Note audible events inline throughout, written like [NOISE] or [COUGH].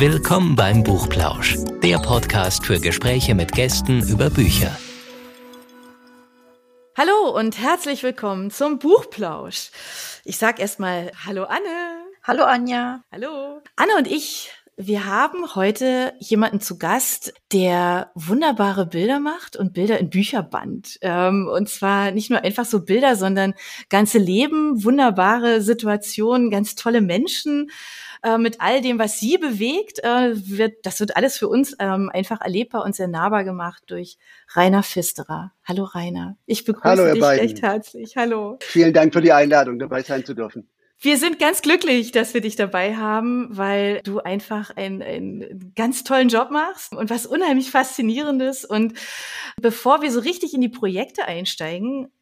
Willkommen beim Buchplausch, der Podcast für Gespräche mit Gästen über Bücher. Hallo und herzlich willkommen zum Buchplausch. Ich sag erstmal Hallo Anne. Hallo Anja. Hallo. Anne und ich wir haben heute jemanden zu Gast, der wunderbare Bilder macht und Bilder in Bücherband. Ähm, und zwar nicht nur einfach so Bilder, sondern ganze Leben, wunderbare Situationen, ganz tolle Menschen. Äh, mit all dem, was sie bewegt, äh, wird, das wird alles für uns ähm, einfach erlebbar und sehr nahbar gemacht durch Rainer Fisterer. Hallo Rainer. Ich begrüße Hallo, dich beiden. recht herzlich. Hallo. Vielen Dank für die Einladung, dabei sein zu dürfen. Wir sind ganz glücklich, dass wir dich dabei haben, weil du einfach einen, einen ganz tollen Job machst und was unheimlich faszinierendes. Und bevor wir so richtig in die Projekte einsteigen,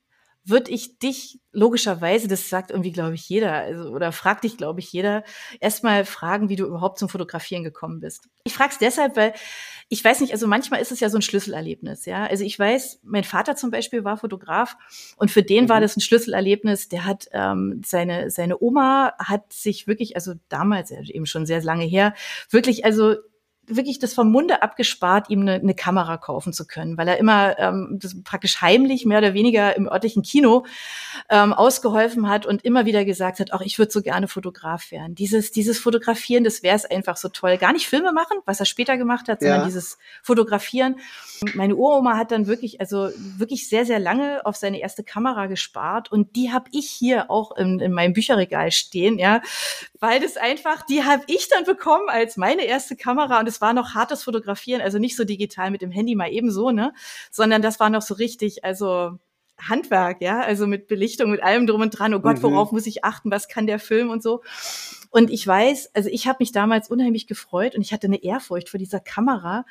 würde ich dich logischerweise, das sagt irgendwie, glaube ich, jeder, also, oder fragt dich, glaube ich, jeder, erstmal fragen, wie du überhaupt zum Fotografieren gekommen bist. Ich frage es deshalb, weil ich weiß nicht, also manchmal ist es ja so ein Schlüsselerlebnis, ja. Also ich weiß, mein Vater zum Beispiel war Fotograf und für den mhm. war das ein Schlüsselerlebnis. Der hat ähm, seine seine Oma hat sich wirklich, also damals eben schon sehr lange her, wirklich also wirklich das vom Munde abgespart, ihm eine, eine Kamera kaufen zu können, weil er immer ähm, das praktisch heimlich mehr oder weniger im örtlichen Kino ähm, ausgeholfen hat und immer wieder gesagt hat, auch ich würde so gerne Fotograf werden. Dieses dieses Fotografieren, das wäre es einfach so toll. Gar nicht Filme machen, was er später gemacht hat, sondern ja. dieses Fotografieren. Meine Uroma hat dann wirklich, also wirklich sehr sehr lange auf seine erste Kamera gespart und die habe ich hier auch in, in meinem Bücherregal stehen, ja, weil das einfach, die habe ich dann bekommen als meine erste Kamera und es war noch hartes Fotografieren, also nicht so digital mit dem Handy mal ebenso, ne, sondern das war noch so richtig, also Handwerk, ja, also mit Belichtung, mit allem drum und dran. Oh Gott, mhm. worauf muss ich achten? Was kann der Film und so? Und ich weiß, also ich habe mich damals unheimlich gefreut und ich hatte eine Ehrfurcht vor dieser Kamera.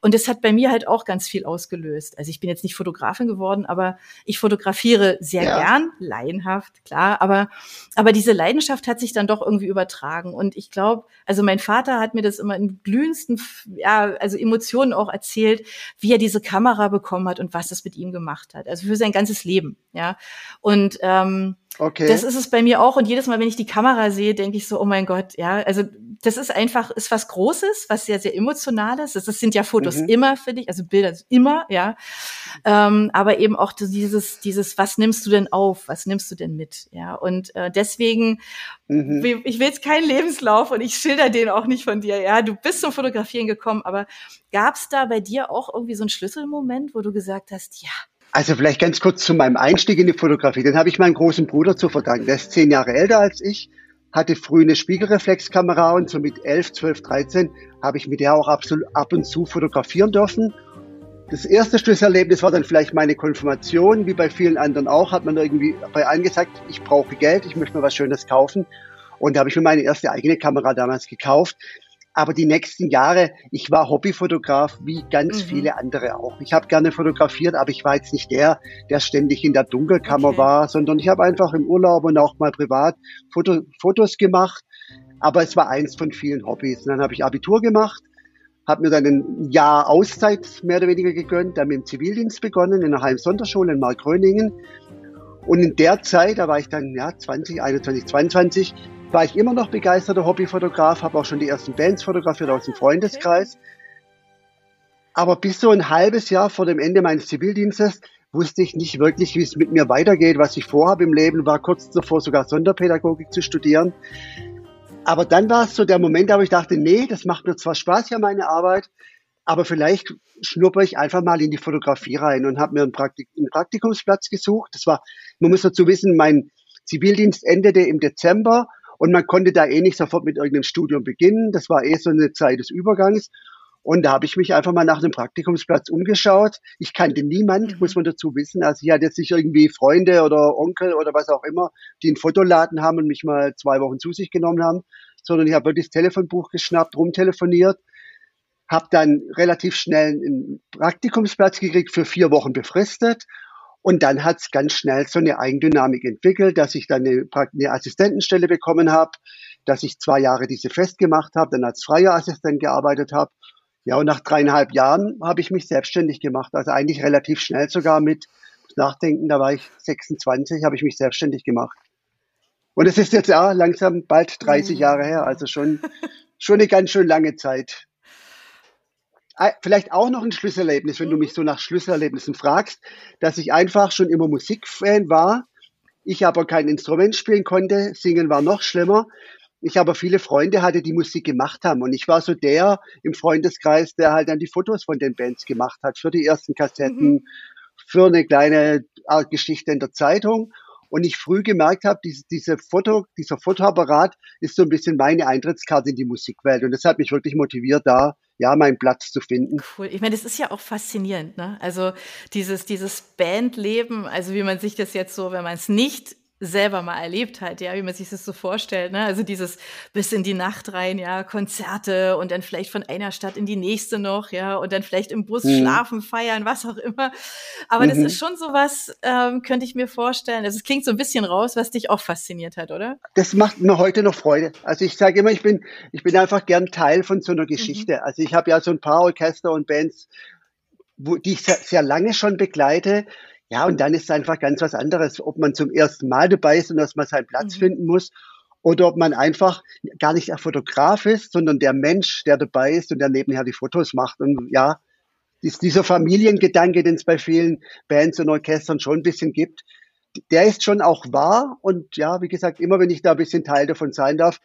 Und das hat bei mir halt auch ganz viel ausgelöst. Also ich bin jetzt nicht Fotografin geworden, aber ich fotografiere sehr ja. gern, laienhaft, klar. Aber, aber diese Leidenschaft hat sich dann doch irgendwie übertragen. Und ich glaube, also mein Vater hat mir das immer in glühendsten, ja, also Emotionen auch erzählt, wie er diese Kamera bekommen hat und was das mit ihm gemacht hat. Also für sein ganzes Leben, ja. Und ähm, Okay. Das ist es bei mir auch. Und jedes Mal, wenn ich die Kamera sehe, denke ich so, oh mein Gott, ja, also das ist einfach, ist was Großes, was sehr, sehr Emotionales. Das, das sind ja Fotos mhm. immer für dich, also Bilder immer, ja. Ähm, aber eben auch dieses, dieses, was nimmst du denn auf? Was nimmst du denn mit? Ja. Und äh, deswegen, mhm. ich will jetzt keinen Lebenslauf und ich schilder den auch nicht von dir. Ja, du bist zum Fotografieren gekommen, aber gab es da bei dir auch irgendwie so einen Schlüsselmoment, wo du gesagt hast, ja, also vielleicht ganz kurz zu meinem Einstieg in die Fotografie. Den habe ich meinem großen Bruder zu verdanken. Der ist zehn Jahre älter als ich, hatte früh eine Spiegelreflexkamera und so mit elf, zwölf, dreizehn habe ich mit der auch absolut ab und zu fotografieren dürfen. Das erste Schlüsselerlebnis war dann vielleicht meine Konfirmation, wie bei vielen anderen auch, hat man irgendwie bei allen gesagt, ich brauche Geld, ich möchte mir was Schönes kaufen. Und da habe ich mir meine erste eigene Kamera damals gekauft. Aber die nächsten Jahre, ich war Hobbyfotograf wie ganz mhm. viele andere auch. Ich habe gerne fotografiert, aber ich war jetzt nicht der, der ständig in der Dunkelkammer okay. war, sondern ich habe einfach im Urlaub und auch mal privat Foto, Fotos gemacht. Aber es war eins von vielen Hobbys. Und dann habe ich Abitur gemacht, habe mir dann ein Jahr Auszeit mehr oder weniger gegönnt, dann mit dem Zivildienst begonnen in einer Heim-Sonderschule in Markgröningen. Und in der Zeit, da war ich dann ja 20, 21, 22, war ich immer noch begeisterter Hobbyfotograf, habe auch schon die ersten Bands fotografiert aus dem Freundeskreis. Aber bis so ein halbes Jahr vor dem Ende meines Zivildienstes wusste ich nicht wirklich, wie es mit mir weitergeht, was ich vorhabe im Leben, war kurz davor sogar Sonderpädagogik zu studieren. Aber dann war es so der Moment, wo ich dachte, nee, das macht mir zwar Spaß ja meine Arbeit, aber vielleicht schnupper ich einfach mal in die Fotografie rein und habe mir einen, Praktik einen Praktikumsplatz gesucht. Das war, man muss dazu wissen, mein Zivildienst endete im Dezember und man konnte da eh nicht sofort mit irgendeinem Studium beginnen. Das war eh so eine Zeit des Übergangs. Und da habe ich mich einfach mal nach einem Praktikumsplatz umgeschaut. Ich kannte niemand, mhm. muss man dazu wissen. Also ich hatte jetzt nicht irgendwie Freunde oder Onkel oder was auch immer, die einen Fotoladen haben und mich mal zwei Wochen zu sich genommen haben, sondern ich habe wirklich das Telefonbuch geschnappt, rumtelefoniert, habe dann relativ schnell einen Praktikumsplatz gekriegt für vier Wochen befristet und dann hat es ganz schnell so eine Eigendynamik entwickelt, dass ich dann eine, eine Assistentenstelle bekommen habe, dass ich zwei Jahre diese festgemacht habe, dann als freier Assistent gearbeitet habe. Ja, und nach dreieinhalb Jahren habe ich mich selbstständig gemacht. Also eigentlich relativ schnell sogar mit Nachdenken, da war ich 26, habe ich mich selbstständig gemacht. Und es ist jetzt ja langsam bald 30 Jahre her, also schon schon eine ganz schön lange Zeit. Ah, vielleicht auch noch ein Schlüsselerlebnis, wenn du mich so nach Schlüsselerlebnissen fragst, dass ich einfach schon immer Musikfan war, ich aber kein Instrument spielen konnte, singen war noch schlimmer. Ich aber viele Freunde hatte, die Musik gemacht haben. Und ich war so der im Freundeskreis, der halt dann die Fotos von den Bands gemacht hat, für die ersten Kassetten, mhm. für eine kleine Art Geschichte in der Zeitung. Und ich früh gemerkt habe, diese, diese Foto, dieser Fotoapparat ist so ein bisschen meine Eintrittskarte in die Musikwelt. Und das hat mich wirklich motiviert, da ja, meinen Platz zu finden. Cool. Ich meine, das ist ja auch faszinierend, ne? Also dieses, dieses Bandleben, also wie man sich das jetzt so, wenn man es nicht selber mal erlebt hat, ja, wie man sich das so vorstellt, ne? Also dieses bis in die Nacht rein, ja, Konzerte und dann vielleicht von einer Stadt in die nächste noch, ja, und dann vielleicht im Bus mhm. schlafen, feiern, was auch immer. Aber mhm. das ist schon sowas, ähm, könnte ich mir vorstellen. Also es klingt so ein bisschen raus, was dich auch fasziniert hat, oder? Das macht mir heute noch Freude. Also ich sage immer, ich bin, ich bin einfach gern Teil von so einer Geschichte. Mhm. Also ich habe ja so ein paar Orchester und Bands, wo, die ich sehr, sehr lange schon begleite ja, und dann ist es einfach ganz was anderes, ob man zum ersten Mal dabei ist und dass man seinen Platz mhm. finden muss oder ob man einfach gar nicht der Fotograf ist, sondern der Mensch, der dabei ist und der nebenher die Fotos macht. Und ja, ist dieser Familiengedanke, den es bei vielen Bands und Orchestern schon ein bisschen gibt, der ist schon auch wahr. Und ja, wie gesagt, immer wenn ich da ein bisschen Teil davon sein darf,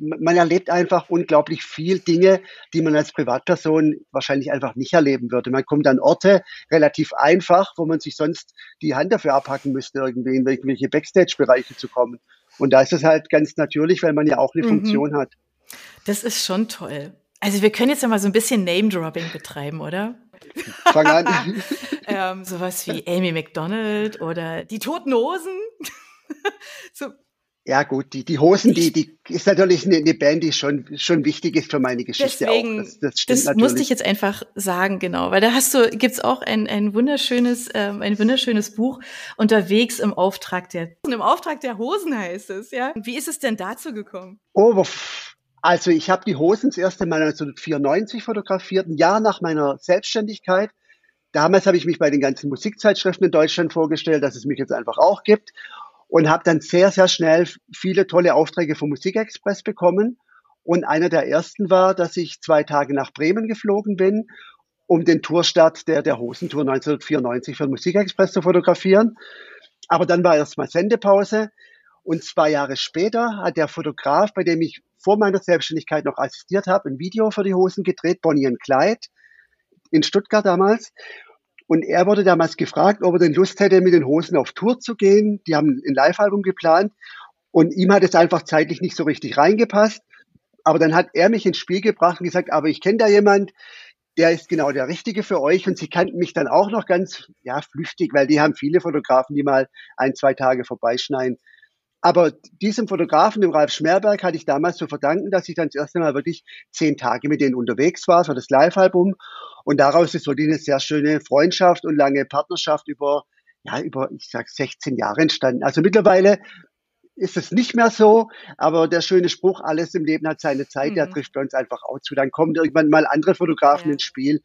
man erlebt einfach unglaublich viel Dinge, die man als Privatperson wahrscheinlich einfach nicht erleben würde. Man kommt an Orte relativ einfach, wo man sich sonst die Hand dafür abhacken müsste, irgendwie in irgendwelche Backstage-Bereiche zu kommen. Und da ist es halt ganz natürlich, weil man ja auch eine mhm. Funktion hat. Das ist schon toll. Also wir können jetzt ja mal so ein bisschen Name-Dropping betreiben, oder? Fang an. [LAUGHS] ähm, sowas wie Amy McDonald oder die Toten Hosen. [LAUGHS] so, ja gut, die, die Hosen, die, die ist natürlich eine, eine Band, die schon, schon wichtig ist für meine Geschichte Deswegen, auch. Das, das, das natürlich. musste ich jetzt einfach sagen, genau. Weil da hast du, gibt's auch ein, ein wunderschönes, ähm, ein wunderschönes Buch unterwegs im Auftrag der, im Auftrag der Hosen heißt es, ja. Wie ist es denn dazu gekommen? Oh, also ich habe die Hosen das erste Mal 1994 fotografiert, ein Jahr nach meiner Selbstständigkeit. Damals habe ich mich bei den ganzen Musikzeitschriften in Deutschland vorgestellt, dass es mich jetzt einfach auch gibt und habe dann sehr, sehr schnell viele tolle Aufträge vom Musikexpress bekommen. Und einer der ersten war, dass ich zwei Tage nach Bremen geflogen bin, um den Tourstart der, der Hosentour 1994 für den Musikexpress zu fotografieren. Aber dann war erstmal Sendepause. Und zwei Jahre später hat der Fotograf, bei dem ich vor meiner Selbstständigkeit noch assistiert habe, ein Video für die Hosen gedreht, Bonnie und Clyde, in Stuttgart damals. Und er wurde damals gefragt, ob er denn Lust hätte, mit den Hosen auf Tour zu gehen. Die haben ein Live-Album geplant. Und ihm hat es einfach zeitlich nicht so richtig reingepasst. Aber dann hat er mich ins Spiel gebracht und gesagt, aber ich kenne da jemand, der ist genau der Richtige für euch. Und sie kannten mich dann auch noch ganz, ja, flüchtig, weil die haben viele Fotografen, die mal ein, zwei Tage vorbeischneiden. Aber diesem Fotografen, dem Ralf Schmerberg, hatte ich damals zu verdanken, dass ich dann das erste Mal wirklich zehn Tage mit denen unterwegs war für das Live-Album. Und daraus ist wirklich eine sehr schöne Freundschaft und lange Partnerschaft über, ja, über, ich sag 16 Jahre entstanden. Also mittlerweile ist es nicht mehr so, aber der schöne Spruch, alles im Leben hat seine Zeit, mhm. der trifft bei uns einfach auch zu. Dann kommen irgendwann mal andere Fotografen ja. ins Spiel.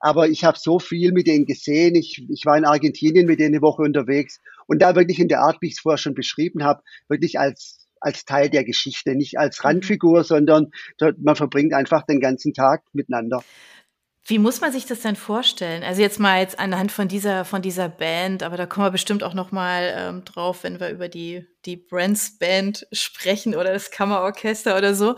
Aber ich habe so viel mit denen gesehen. Ich, ich war in Argentinien mit denen eine Woche unterwegs und da wirklich in der Art, wie ich es vorher schon beschrieben habe, wirklich als als Teil der Geschichte, nicht als mhm. Randfigur, sondern man verbringt einfach den ganzen Tag miteinander. Wie muss man sich das denn vorstellen? Also jetzt mal jetzt anhand von dieser von dieser Band, aber da kommen wir bestimmt auch noch mal ähm, drauf, wenn wir über die die Brands Band sprechen oder das Kammerorchester oder so.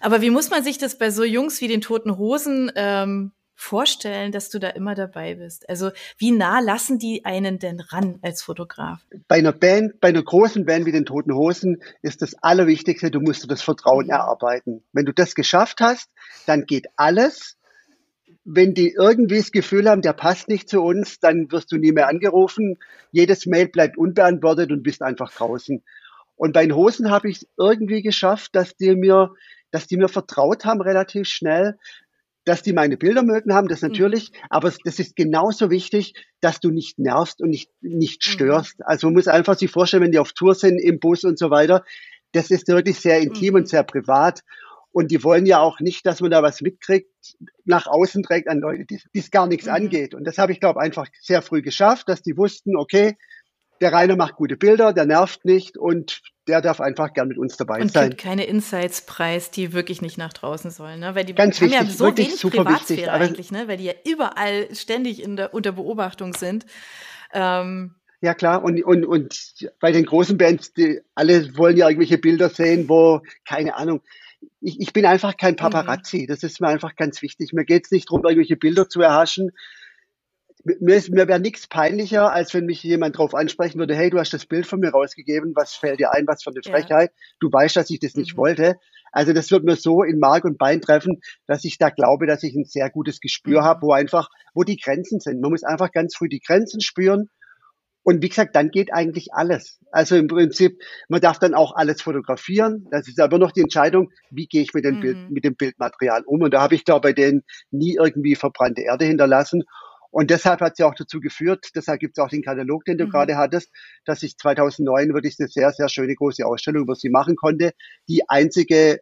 Aber wie muss man sich das bei so Jungs wie den Toten Hosen ähm, vorstellen, dass du da immer dabei bist? Also wie nah lassen die einen denn ran als Fotograf? Bei einer Band, bei einer großen Band wie den Toten Hosen ist das Allerwichtigste, du musst dir das Vertrauen erarbeiten. Wenn du das geschafft hast, dann geht alles wenn die irgendwie das Gefühl haben, der passt nicht zu uns, dann wirst du nie mehr angerufen. Jedes Mail bleibt unbeantwortet und bist einfach draußen. Und bei den Hosen habe ich es irgendwie geschafft, dass die mir, dass die mir vertraut haben relativ schnell, dass die meine Bilder mögen haben, das mhm. natürlich, mhm. aber das ist genauso wichtig, dass du nicht nervst und nicht, nicht mhm. störst. Mhm. Also man muss einfach sich vorstellen, wenn die auf Tour sind, im Bus und so weiter, das ist wirklich sehr intim mhm. und sehr privat. Und die wollen ja auch nicht, dass man da was mitkriegt, nach außen trägt an Leute, die es gar nichts mhm. angeht. Und das habe ich, glaube einfach sehr früh geschafft, dass die wussten, okay, der Rainer macht gute Bilder, der nervt nicht und der darf einfach gern mit uns dabei und sein. Und gibt keine Insights preis, die wirklich nicht nach draußen sollen, ne? Weil die Ganz haben wichtig, ja so wenig super Privatsphäre wichtig, eigentlich, ne? Weil die ja überall ständig in der, unter Beobachtung sind. Ähm, ja klar, und, und, und bei den großen Bands, die, alle wollen ja irgendwelche Bilder sehen, wo, keine Ahnung, ich, ich bin einfach kein Paparazzi, mhm. das ist mir einfach ganz wichtig. Mir geht es nicht darum, irgendwelche Bilder zu erhaschen, mir, mir wäre nichts peinlicher, als wenn mich jemand darauf ansprechen würde, hey, du hast das Bild von mir rausgegeben, was fällt dir ein, was für eine Frechheit, ja. du weißt, dass ich das nicht mhm. wollte. Also das wird mir so in Mark und Bein treffen, dass ich da glaube, dass ich ein sehr gutes Gespür mhm. habe, wo einfach, wo die Grenzen sind. Man muss einfach ganz früh die Grenzen spüren. Und wie gesagt, dann geht eigentlich alles. Also im Prinzip, man darf dann auch alles fotografieren. Das ist aber noch die Entscheidung, wie gehe ich mit dem, mhm. Bild, mit dem Bildmaterial um. Und da habe ich, glaube bei denen nie irgendwie verbrannte Erde hinterlassen. Und deshalb hat sie auch dazu geführt, deshalb gibt es auch den Katalog, den du mhm. gerade hattest, dass ich 2009 wirklich eine sehr, sehr schöne große Ausstellung über sie machen konnte. Die einzige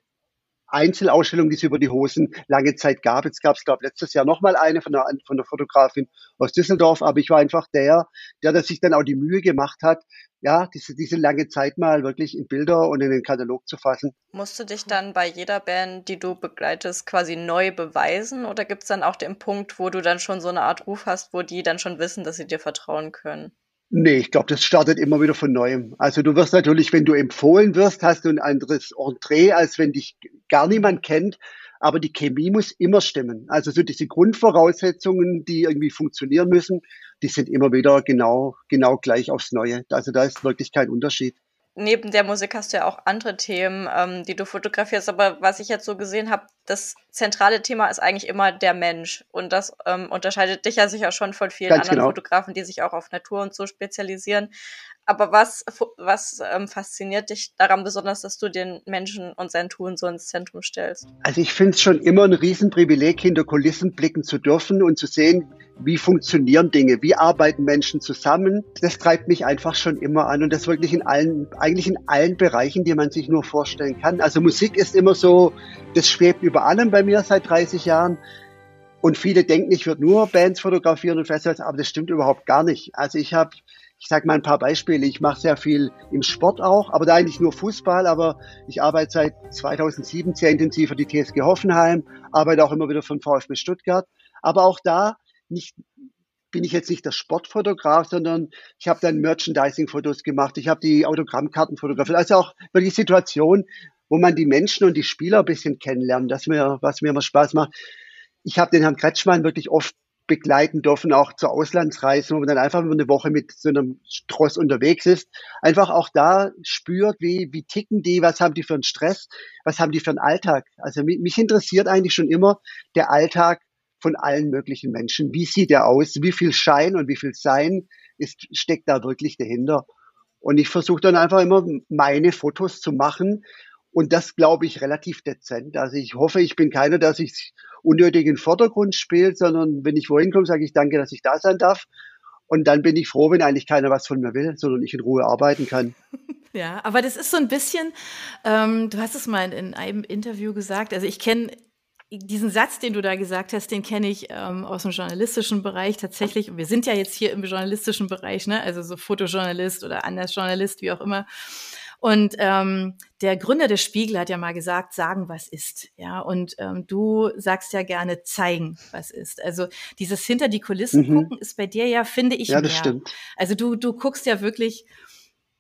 Einzelausstellung, die es über die Hosen lange Zeit gab. Jetzt gab es, glaube ich, letztes Jahr nochmal eine von der, von der Fotografin aus Düsseldorf, aber ich war einfach der, der das sich dann auch die Mühe gemacht hat, ja, diese, diese lange Zeit mal wirklich in Bilder und in den Katalog zu fassen. Musst du dich dann bei jeder Band, die du begleitest, quasi neu beweisen oder gibt es dann auch den Punkt, wo du dann schon so eine Art Ruf hast, wo die dann schon wissen, dass sie dir vertrauen können? Nee, ich glaube, das startet immer wieder von neuem. Also du wirst natürlich, wenn du empfohlen wirst, hast du ein anderes Entree, als wenn dich gar niemand kennt. Aber die Chemie muss immer stimmen. Also so diese Grundvoraussetzungen, die irgendwie funktionieren müssen, die sind immer wieder genau, genau gleich aufs Neue. Also da ist wirklich kein Unterschied neben der Musik hast du ja auch andere Themen, ähm, die du fotografierst. Aber was ich jetzt so gesehen habe, das zentrale Thema ist eigentlich immer der Mensch. Und das ähm, unterscheidet dich ja sicher schon von vielen Ganz anderen genau. Fotografen, die sich auch auf Natur und so spezialisieren. Aber was, was ähm, fasziniert dich daran besonders, dass du den Menschen und sein Tun so ins Zentrum stellst? Also ich finde es schon immer ein Riesenprivileg, hinter Kulissen blicken zu dürfen und zu sehen, wie funktionieren Dinge, wie arbeiten Menschen zusammen. Das treibt mich einfach schon immer an und das wirklich in allen, eigentlich in allen Bereichen, die man sich nur vorstellen kann. Also Musik ist immer so, das schwebt über allem bei mir seit 30 Jahren. Und viele denken, ich würde nur Bands fotografieren und Festivals, aber das stimmt überhaupt gar nicht. Also ich habe ich sage mal ein paar Beispiele. Ich mache sehr viel im Sport auch, aber da eigentlich nur Fußball. Aber ich arbeite seit 2007 sehr intensiv für die TSG Hoffenheim, arbeite auch immer wieder von VfB Stuttgart. Aber auch da nicht, bin ich jetzt nicht der Sportfotograf, sondern ich habe dann Merchandising-Fotos gemacht. Ich habe die Autogrammkarten fotografiert. Also auch wirklich Situation, wo man die Menschen und die Spieler ein bisschen kennenlernt, das mir, was mir immer Spaß macht. Ich habe den Herrn Kretschmann wirklich oft begleiten dürfen, auch zur Auslandsreise, wo man dann einfach eine Woche mit so einem Tross unterwegs ist, einfach auch da spürt, wie, wie ticken die, was haben die für einen Stress, was haben die für einen Alltag. Also mich, mich interessiert eigentlich schon immer der Alltag von allen möglichen Menschen. Wie sieht er aus? Wie viel Schein und wie viel Sein ist, steckt da wirklich dahinter? Und ich versuche dann einfach immer meine Fotos zu machen und das glaube ich relativ dezent. Also ich hoffe, ich bin keiner, der sich unnötig in den Vordergrund spielt, sondern wenn ich wohin komme, sage ich danke, dass ich da sein darf. Und dann bin ich froh, wenn eigentlich keiner was von mir will, sondern ich in Ruhe arbeiten kann. [LAUGHS] Ja, aber das ist so ein bisschen, ähm, du hast es mal in einem Interview gesagt, also ich kenne diesen Satz, den du da gesagt hast, den kenne ich ähm, aus dem journalistischen Bereich tatsächlich. Und wir sind ja jetzt hier im journalistischen Bereich, ne? also so Fotojournalist oder Andersjournalist, wie auch immer. Und ähm, der Gründer des Spiegel hat ja mal gesagt, sagen, was ist. Ja, und ähm, du sagst ja gerne zeigen, was ist. Also dieses hinter die Kulissen mhm. gucken ist bei dir ja, finde ich, ja, das mehr. Stimmt. Also du, du guckst ja wirklich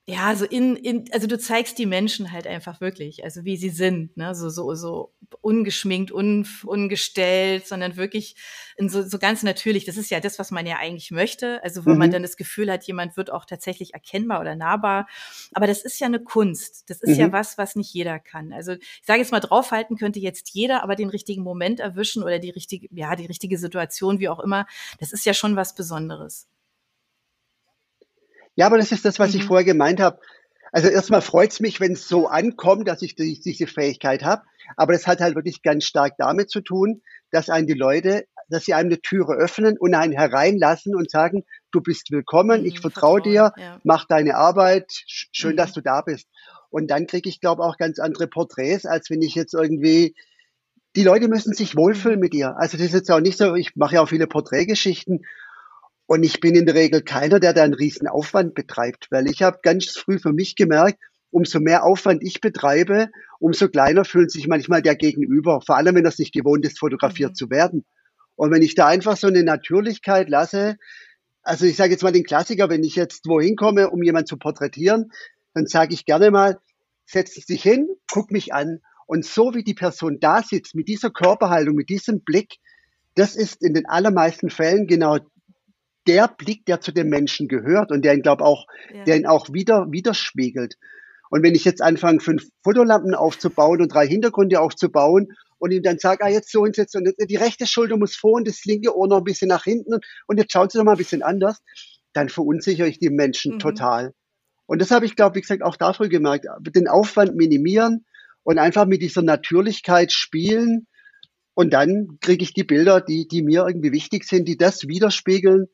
ja, so in, in, also du zeigst die Menschen halt einfach wirklich, also wie sie sind, ne, so, so, so ungeschminkt, un, ungestellt, sondern wirklich in so, so ganz natürlich. Das ist ja das, was man ja eigentlich möchte. Also, wo mhm. man dann das Gefühl hat, jemand wird auch tatsächlich erkennbar oder nahbar. Aber das ist ja eine Kunst. Das ist mhm. ja was, was nicht jeder kann. Also, ich sage jetzt mal, draufhalten könnte jetzt jeder, aber den richtigen Moment erwischen oder die richtige, ja, die richtige Situation, wie auch immer, das ist ja schon was Besonderes. Ja, aber das ist das, was mhm. ich vorher gemeint habe. Also erstmal freut es mich, wenn es so ankommt, dass ich die, diese Fähigkeit habe. Aber das hat halt wirklich ganz stark damit zu tun, dass einen die Leute, dass sie einem eine Türe öffnen und einen hereinlassen und sagen, du bist willkommen, mhm, ich vertraue dir, ja. mach deine Arbeit, schön, mhm. dass du da bist. Und dann kriege ich, glaube auch ganz andere Porträts, als wenn ich jetzt irgendwie die Leute müssen sich wohlfühlen mhm. mit dir. Also das ist jetzt auch nicht so, ich mache ja auch viele Porträtgeschichten Und ich bin in der Regel keiner, der da einen riesen Aufwand betreibt, weil ich habe ganz früh für mich gemerkt, umso mehr Aufwand ich betreibe, umso kleiner fühlt sich manchmal der Gegenüber, vor allem wenn er es nicht gewohnt ist, fotografiert mhm. zu werden. Und wenn ich da einfach so eine Natürlichkeit lasse, also ich sage jetzt mal den Klassiker, wenn ich jetzt wohin komme, um jemanden zu porträtieren, dann sage ich gerne mal, setz dich hin, guck mich an. Und so wie die Person da sitzt, mit dieser Körperhaltung, mit diesem Blick, das ist in den allermeisten Fällen genau der Blick, der zu dem Menschen gehört und der ihn, glaube auch, ja. der ihn auch wieder widerspiegelt. Und wenn ich jetzt anfange, fünf Fotolampen aufzubauen und drei Hintergründe aufzubauen und ihm dann sage, ah, jetzt so und jetzt und die rechte Schulter muss vor und das linke Ohr noch ein bisschen nach hinten und jetzt schauen Sie doch mal ein bisschen anders, dann verunsichere ich die Menschen mhm. total. Und das habe ich, glaube wie gesagt, auch dafür gemerkt, den Aufwand minimieren und einfach mit dieser Natürlichkeit spielen und dann kriege ich die Bilder, die, die mir irgendwie wichtig sind, die das widerspiegeln,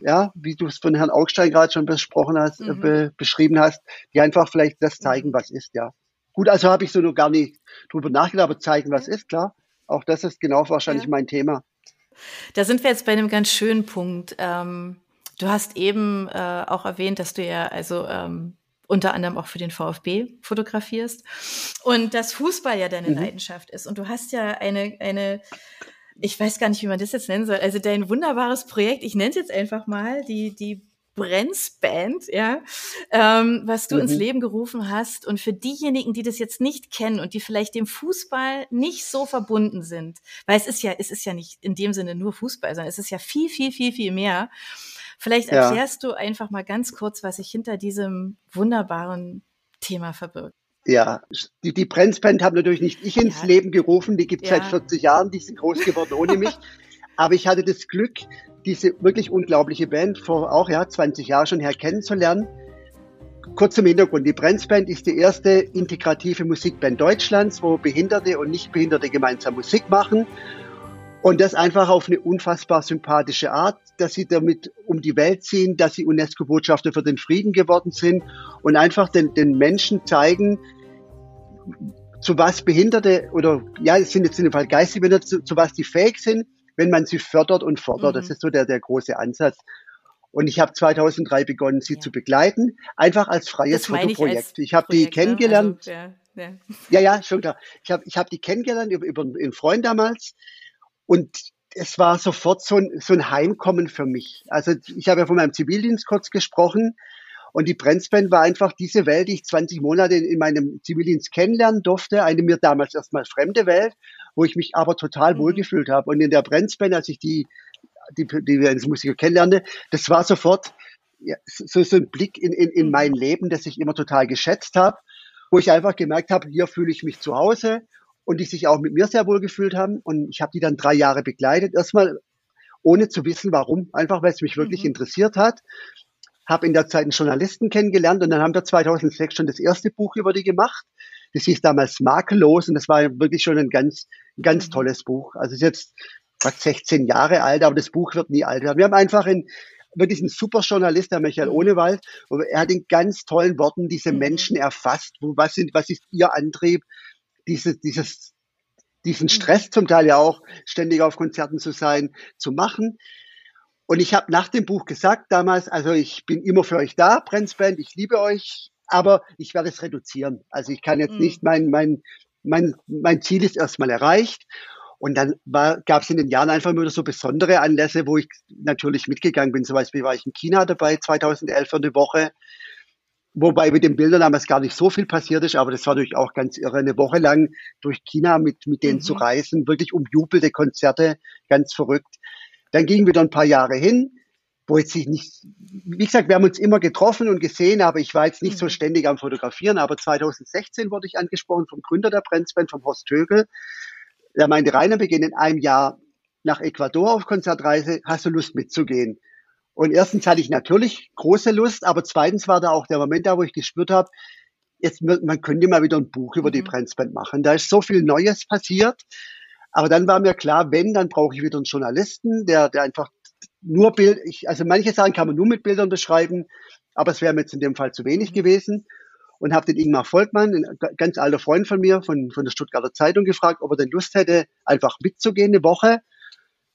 ja, wie du es von Herrn Augstein gerade schon besprochen hast, äh, mhm. be, beschrieben hast, die einfach vielleicht das zeigen, was ist, ja. Gut, also habe ich so noch gar nicht drüber nachgedacht, aber zeigen, was ist, klar. Auch das ist genau wahrscheinlich ja. mein Thema. Da sind wir jetzt bei einem ganz schönen Punkt. Ähm, du hast eben äh, auch erwähnt, dass du ja also ähm, unter anderem auch für den VfB fotografierst und dass Fußball ja deine mhm. Leidenschaft ist. Und du hast ja eine, eine ich weiß gar nicht, wie man das jetzt nennen soll. Also dein wunderbares Projekt, ich nenne es jetzt einfach mal, die, die Brenz-Band, ja, ähm, was du mhm. ins Leben gerufen hast. Und für diejenigen, die das jetzt nicht kennen und die vielleicht dem Fußball nicht so verbunden sind, weil es ist ja, es ist ja nicht in dem Sinne nur Fußball, sondern es ist ja viel, viel, viel, viel mehr. Vielleicht erklärst ja. du einfach mal ganz kurz, was sich hinter diesem wunderbaren Thema verbirgt. Ja, die, die Brenzband habe natürlich nicht ich ins ja. Leben gerufen, die gibt es ja. seit 40 Jahren, die sind groß geworden ohne mich. [LAUGHS] Aber ich hatte das Glück, diese wirklich unglaubliche Band vor auch ja 20 Jahren schon her kennenzulernen. Kurz zum Hintergrund. Die Brenzband ist die erste integrative Musikband Deutschlands, wo Behinderte und Nichtbehinderte gemeinsam Musik machen. Und das einfach auf eine unfassbar sympathische Art, dass sie damit um die Welt ziehen, dass sie UNESCO-Botschafter für den Frieden geworden sind und einfach den, den Menschen zeigen, zu was Behinderte oder ja, es sind jetzt in dem Fall geistig Behinderte, zu, zu was die fähig sind, wenn man sie fördert und fordert. Mhm. Das ist so der, der große Ansatz. Und ich habe 2003 begonnen, sie ja. zu begleiten, einfach als freies Fotoprojekt. Ich, ich habe die ne? kennengelernt. Also, ja, ja. ja, ja, schon klar. Ich habe ich hab die kennengelernt über, über einen Freund damals. Und es war sofort so ein, so ein Heimkommen für mich. Also ich habe ja von meinem Zivildienst kurz gesprochen. Und die Brenzband war einfach diese Welt, die ich 20 Monate in meinem Zivildienst kennenlernen durfte. Eine mir damals erstmal fremde Welt, wo ich mich aber total mhm. wohlgefühlt habe. Und in der Brenzband, als ich die, die, die wir als Musiker kennenlernte, das war sofort ja, so, so ein Blick in, in, in mhm. mein Leben, das ich immer total geschätzt habe, wo ich einfach gemerkt habe, hier fühle ich mich zu Hause und die sich auch mit mir sehr wohl gefühlt haben. Und ich habe die dann drei Jahre begleitet. Erstmal ohne zu wissen, warum, einfach weil es mich wirklich mhm. interessiert hat habe in der Zeit einen Journalisten kennengelernt und dann haben wir 2006 schon das erste Buch über die gemacht. Das hieß damals Makellos und das war wirklich schon ein ganz, ganz mhm. tolles Buch. Also ist jetzt fast 16 Jahre alt, aber das Buch wird nie alt werden. Wir haben einfach einen, wirklich einen super Journalist, der Michael mhm. Ohnewald, und er hat in ganz tollen Worten diese mhm. Menschen erfasst. Was sind, was ist ihr Antrieb? Dieses, dieses, diesen Stress zum Teil ja auch ständig auf Konzerten zu sein, zu machen. Und ich habe nach dem Buch gesagt damals, also ich bin immer für euch da, Brenzband, ich liebe euch, aber ich werde es reduzieren. Also ich kann jetzt mhm. nicht, mein, mein, mein, mein Ziel ist erstmal erreicht. Und dann gab es in den Jahren einfach immer so besondere Anlässe, wo ich natürlich mitgegangen bin. Zum Beispiel war ich in China dabei 2011 für eine Woche. Wobei mit den Bildern damals gar nicht so viel passiert ist, aber das war natürlich auch ganz irre, eine Woche lang durch China mit, mit denen mhm. zu reisen, wirklich umjubelte Konzerte, ganz verrückt. Dann gingen wir dann ein paar Jahre hin, wo jetzt sich nicht, wie gesagt, wir haben uns immer getroffen und gesehen, aber ich war jetzt nicht mhm. so ständig am Fotografieren. Aber 2016 wurde ich angesprochen vom Gründer der Brenzband, vom Horst Tögel. Der meinte, Rainer, wir gehen in einem Jahr nach Ecuador auf Konzertreise. Hast du Lust mitzugehen? Und erstens hatte ich natürlich große Lust, aber zweitens war da auch der Moment da, wo ich gespürt habe, jetzt, man könnte mal wieder ein Buch über mhm. die Brenzband machen. Da ist so viel Neues passiert. Aber dann war mir klar, wenn, dann brauche ich wieder einen Journalisten, der, der einfach nur Bild, ich, also manche Sachen kann man nur mit Bildern beschreiben, aber es wäre mir jetzt in dem Fall zu wenig mhm. gewesen. Und habe den Ingmar Volkmann, ein ganz alter Freund von mir, von, von der Stuttgarter Zeitung, gefragt, ob er denn Lust hätte, einfach mitzugehen eine Woche.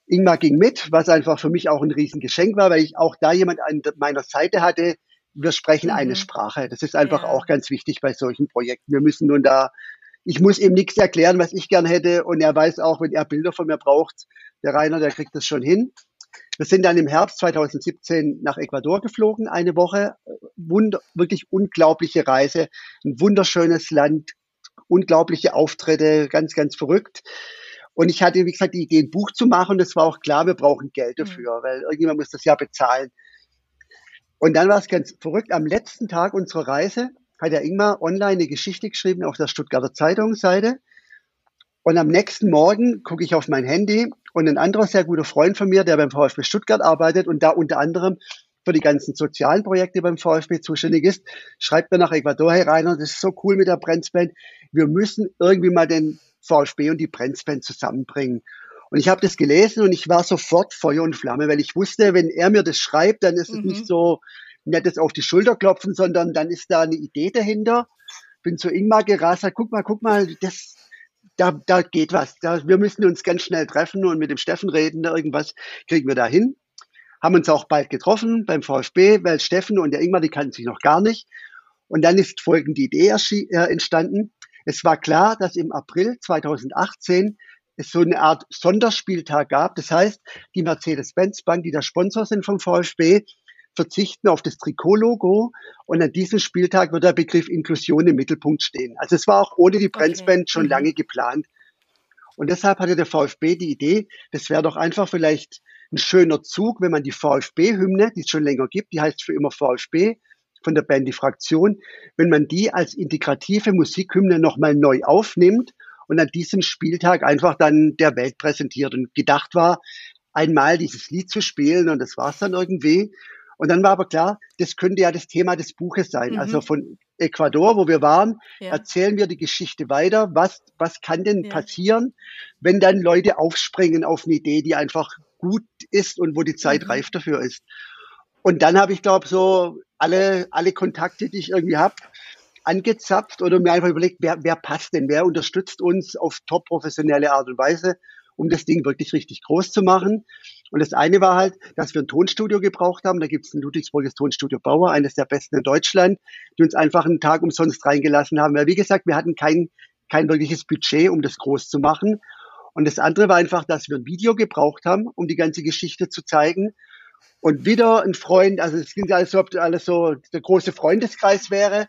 Ingmar ging mit, was einfach für mich auch ein Riesengeschenk war, weil ich auch da jemand an meiner Seite hatte. Wir sprechen mhm. eine Sprache. Das ist einfach ja. auch ganz wichtig bei solchen Projekten. Wir müssen nun da, ich muss ihm nichts erklären, was ich gern hätte. Und er weiß auch, wenn er Bilder von mir braucht, der Rainer, der kriegt das schon hin. Wir sind dann im Herbst 2017 nach Ecuador geflogen, eine Woche. Wunder, wirklich unglaubliche Reise, ein wunderschönes Land, unglaubliche Auftritte, ganz, ganz verrückt. Und ich hatte, wie gesagt, die Idee, ein Buch zu machen. Und es war auch klar, wir brauchen Geld mhm. dafür, weil irgendjemand muss das ja bezahlen. Und dann war es ganz verrückt. Am letzten Tag unserer Reise hat der Ingmar online eine Geschichte geschrieben auf der Stuttgarter Zeitungsseite. Und am nächsten Morgen gucke ich auf mein Handy und ein anderer sehr guter Freund von mir, der beim VfB Stuttgart arbeitet und da unter anderem für die ganzen sozialen Projekte beim VfB zuständig ist, schreibt mir nach Ecuador, hey Rainer, das ist so cool mit der Brenzband. Wir müssen irgendwie mal den VfB und die Brenzband zusammenbringen. Und ich habe das gelesen und ich war sofort Feuer und Flamme, weil ich wusste, wenn er mir das schreibt, dann ist mhm. es nicht mhm. So nettes auf die Schulter klopfen, sondern dann ist da eine Idee dahinter. Bin zu Ingmar gerast, guck mal, guck mal, das, da, da geht was. Da, wir müssen uns ganz schnell treffen und mit dem Steffen reden, irgendwas kriegen wir da hin. Haben uns auch bald getroffen beim VfB, weil Steffen und der Ingmar, die kannten sich noch gar nicht. Und dann ist folgende Idee äh, entstanden. Es war klar, dass im April 2018 es so eine Art Sonderspieltag gab. Das heißt, die Mercedes-Benz Bank, die der Sponsor sind vom VfB, verzichten auf das Trikotlogo und an diesem Spieltag wird der Begriff Inklusion im Mittelpunkt stehen. Also es war auch ohne die Brenzband okay. schon mhm. lange geplant. Und deshalb hatte der VfB die Idee, das wäre doch einfach vielleicht ein schöner Zug, wenn man die VfB-Hymne, die es schon länger gibt, die heißt für immer VfB, von der Band Die Fraktion, wenn man die als integrative Musikhymne nochmal neu aufnimmt und an diesem Spieltag einfach dann der Welt präsentiert und gedacht war, einmal dieses Lied zu spielen und das war es dann irgendwie. Und dann war aber klar, das könnte ja das Thema des Buches sein. Also mhm. Also von Ecuador, wo wir waren, ja. erzählen wir die Geschichte weiter. Was, was kann denn ja. passieren, wenn dann Leute aufspringen auf eine Idee, die einfach gut ist und wo die Zeit mhm. reif dafür ist? Und dann habe ich, glaube so alle, alle Kontakte, die ich irgendwie habe, angezapft oder mir einfach überlegt, wer, wer passt denn, wer unterstützt uns auf top professionelle Art und Weise, um das Ding wirklich richtig groß zu machen. Und das eine war halt, dass wir ein Tonstudio gebraucht haben. Da gibt es in Ludwigsburg das Tonstudio Bauer, eines der besten in Deutschland, die uns einfach einen Tag umsonst reingelassen haben. Weil wie gesagt, wir hatten kein, kein wirkliches Budget, um das groß zu machen. Und das andere war einfach, dass wir ein Video gebraucht haben, um die ganze Geschichte zu zeigen. Und wieder ein Freund, also es klingt alles so, ob alles so der große Freundeskreis wäre.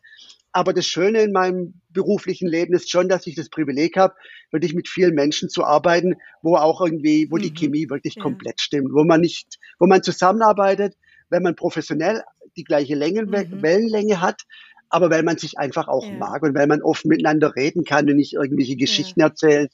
Aber das Schöne in meinem beruflichen Leben ist schon, dass ich das Privileg habe, wirklich mit vielen Menschen zu arbeiten, wo auch irgendwie, wo mhm. die Chemie wirklich ja. komplett stimmt, wo man nicht, wo man zusammenarbeitet, wenn man professionell die gleiche Länge, mhm. Wellenlänge hat, aber weil man sich einfach auch ja. mag und weil man oft miteinander reden kann und nicht irgendwelche Geschichten ja. erzählen.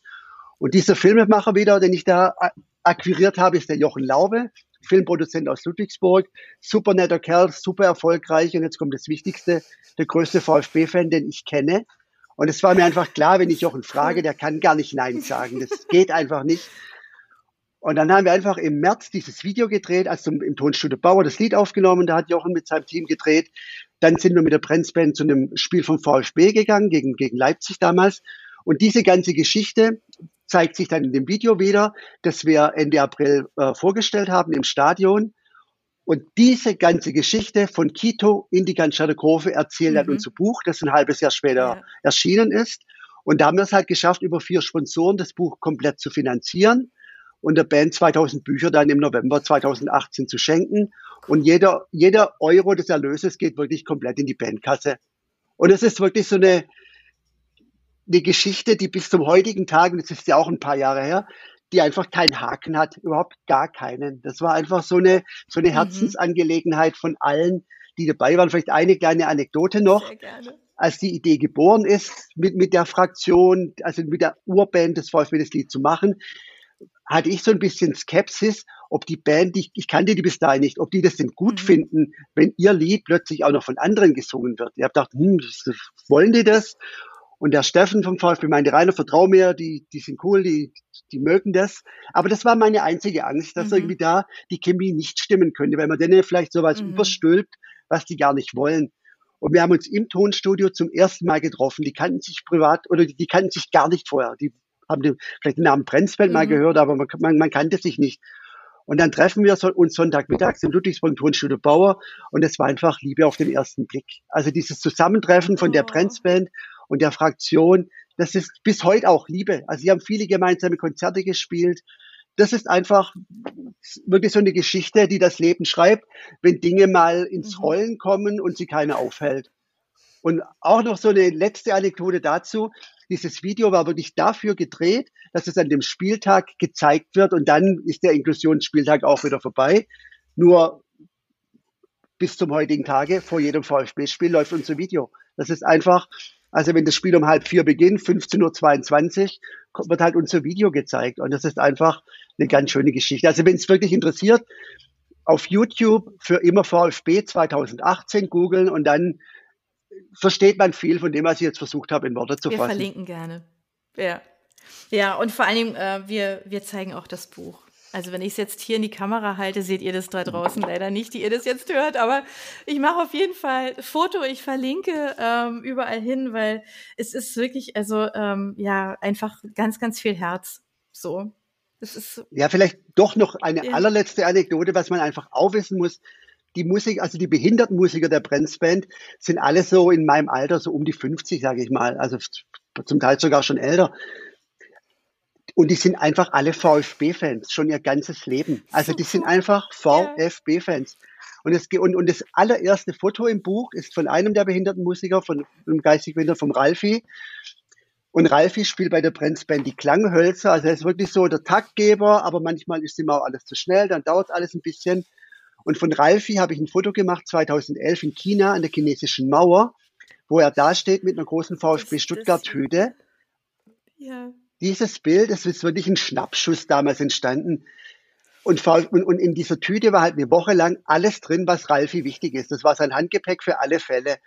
Und dieser Filmemacher wieder, den ich da akquiriert habe, ist der Jochen Laube. Filmproduzent aus Ludwigsburg, super netter Kerl, super erfolgreich und jetzt kommt das Wichtigste, der größte VfB-Fan, den ich kenne. Und es war mir einfach klar, wenn ich Jochen frage, der kann gar nicht Nein sagen. Das geht einfach nicht. Und dann haben wir einfach im März dieses Video gedreht, also im Tonstudio Bauer das Lied aufgenommen, da hat Jochen mit seinem Team gedreht. Dann sind wir mit der Brenzband zu einem Spiel vom VfB gegangen, gegen, gegen Leipzig damals. Und diese ganze Geschichte, zeigt sich dann in dem Video wieder, das wir Ende April äh, vorgestellt haben im Stadion. Und diese ganze Geschichte von Quito in die Ganschadekove erzählt mhm. dann unser Buch, das ein halbes Jahr später ja. erschienen ist. Und da haben wir es halt geschafft, über vier Sponsoren das Buch komplett zu finanzieren und der Band 2000 Bücher dann im November 2018 zu schenken. Und jeder, jeder Euro des Erlöses geht wirklich komplett in die Bandkasse. Und es ist wirklich so eine, eine Geschichte, die bis zum heutigen Tag, und das ist ja auch ein paar Jahre her, die einfach keinen Haken hat, überhaupt gar keinen. Das war einfach so eine, so eine mhm. Herzensangelegenheit von allen, die dabei waren. Vielleicht eine kleine Anekdote noch. Als die Idee geboren ist, mit, mit der Fraktion, also mit der Urband des VfB das Lied zu machen, hatte ich so ein bisschen Skepsis, ob die Band, ich, ich kannte die bis dahin nicht, ob die das denn gut mhm. finden, wenn ihr Lied plötzlich auch noch von anderen gesungen wird. Ich habe gedacht, hm, wollen die das? Und der Steffen vom VfB meinte, Rainer, vertrau mir, die, die sind cool, die, die mögen das. Aber das war meine einzige Angst, dass mhm. irgendwie da die Chemie nicht stimmen könnte, weil man denen vielleicht sowas mhm. überstülpt, was die gar nicht wollen. Und wir haben uns im Tonstudio zum ersten Mal getroffen. Die kannten sich privat oder die, die kannten sich gar nicht vorher. Die haben die, vielleicht den Namen Brenzfeld mhm. mal gehört, aber man, man, man kannte sich nicht. Und dann treffen wir uns Sonntagmittags im Ludwigsburg Tonstudio Bauer und es war einfach Liebe auf den ersten Blick. Also dieses Zusammentreffen von der oh. Brenzband und der Fraktion, das ist bis heute auch Liebe. Also sie haben viele gemeinsame Konzerte gespielt. Das ist einfach wirklich so eine Geschichte, die das Leben schreibt, wenn Dinge mal ins mhm. Rollen kommen und sie keiner aufhält. Und auch noch so eine letzte Anekdote dazu. Dieses Video war wirklich dafür gedreht, dass es an dem Spieltag gezeigt wird und dann ist der Inklusionsspieltag auch wieder vorbei. Nur bis zum heutigen Tage, vor jedem VfB-Spiel läuft unser Video. Das ist einfach, also wenn das Spiel um halb vier beginnt, 15.22 Uhr, wird halt unser Video gezeigt. Und das ist einfach eine ganz schöne Geschichte. Also wenn es wirklich interessiert, auf YouTube für immer VfB 2018 googeln und dann versteht man viel von dem, was ich jetzt versucht habe, in Worte zu fassen. Wir verlinken gerne. Ja. Ja, und vor allen Dingen, äh, wir, wir zeigen auch das Buch. Also wenn ich es jetzt hier in die Kamera halte, seht ihr das da draußen leider nicht, die ihr das jetzt hört, aber ich mache auf jeden Fall Foto, ich verlinke ähm, überall hin, weil es ist wirklich, also ähm, ja, einfach ganz, ganz viel Herz. So. Es ist ja, vielleicht doch noch eine ja. allerletzte Anekdote, was man einfach auch wissen muss die Musik, also die behinderten Musiker der Brenzband sind alle so in meinem Alter, so um die 50, sage ich mal, also zum Teil sogar schon älter. Und die sind einfach alle VfB-Fans, schon ihr ganzes Leben. Also die sind einfach VfB-Fans. Und, das, und, und das allererste Foto im Buch ist von einem der behinderten Musiker, von einem geistig Behinderten, vom Ralfi. Und Ralfi spielt bei der Brenzband die Klanghölzer. Also er ist wirklich so der Taktgeber, aber manchmal ist ihm auch alles zu schnell, dann dauert alles ein bisschen. Und von Ralfi habe ich ein Foto gemacht 2011 in China an der chinesischen Mauer, wo er da steht mit einer großen VfB Stuttgart-Hüte. Ja. Dieses Bild, das ist wirklich ein Schnappschuss damals entstanden. Und, und, in dieser Tüte war halt eine Woche lang alles drin, was Ralfi wichtig ist. Das war sein Handgepäck für alle Fälle.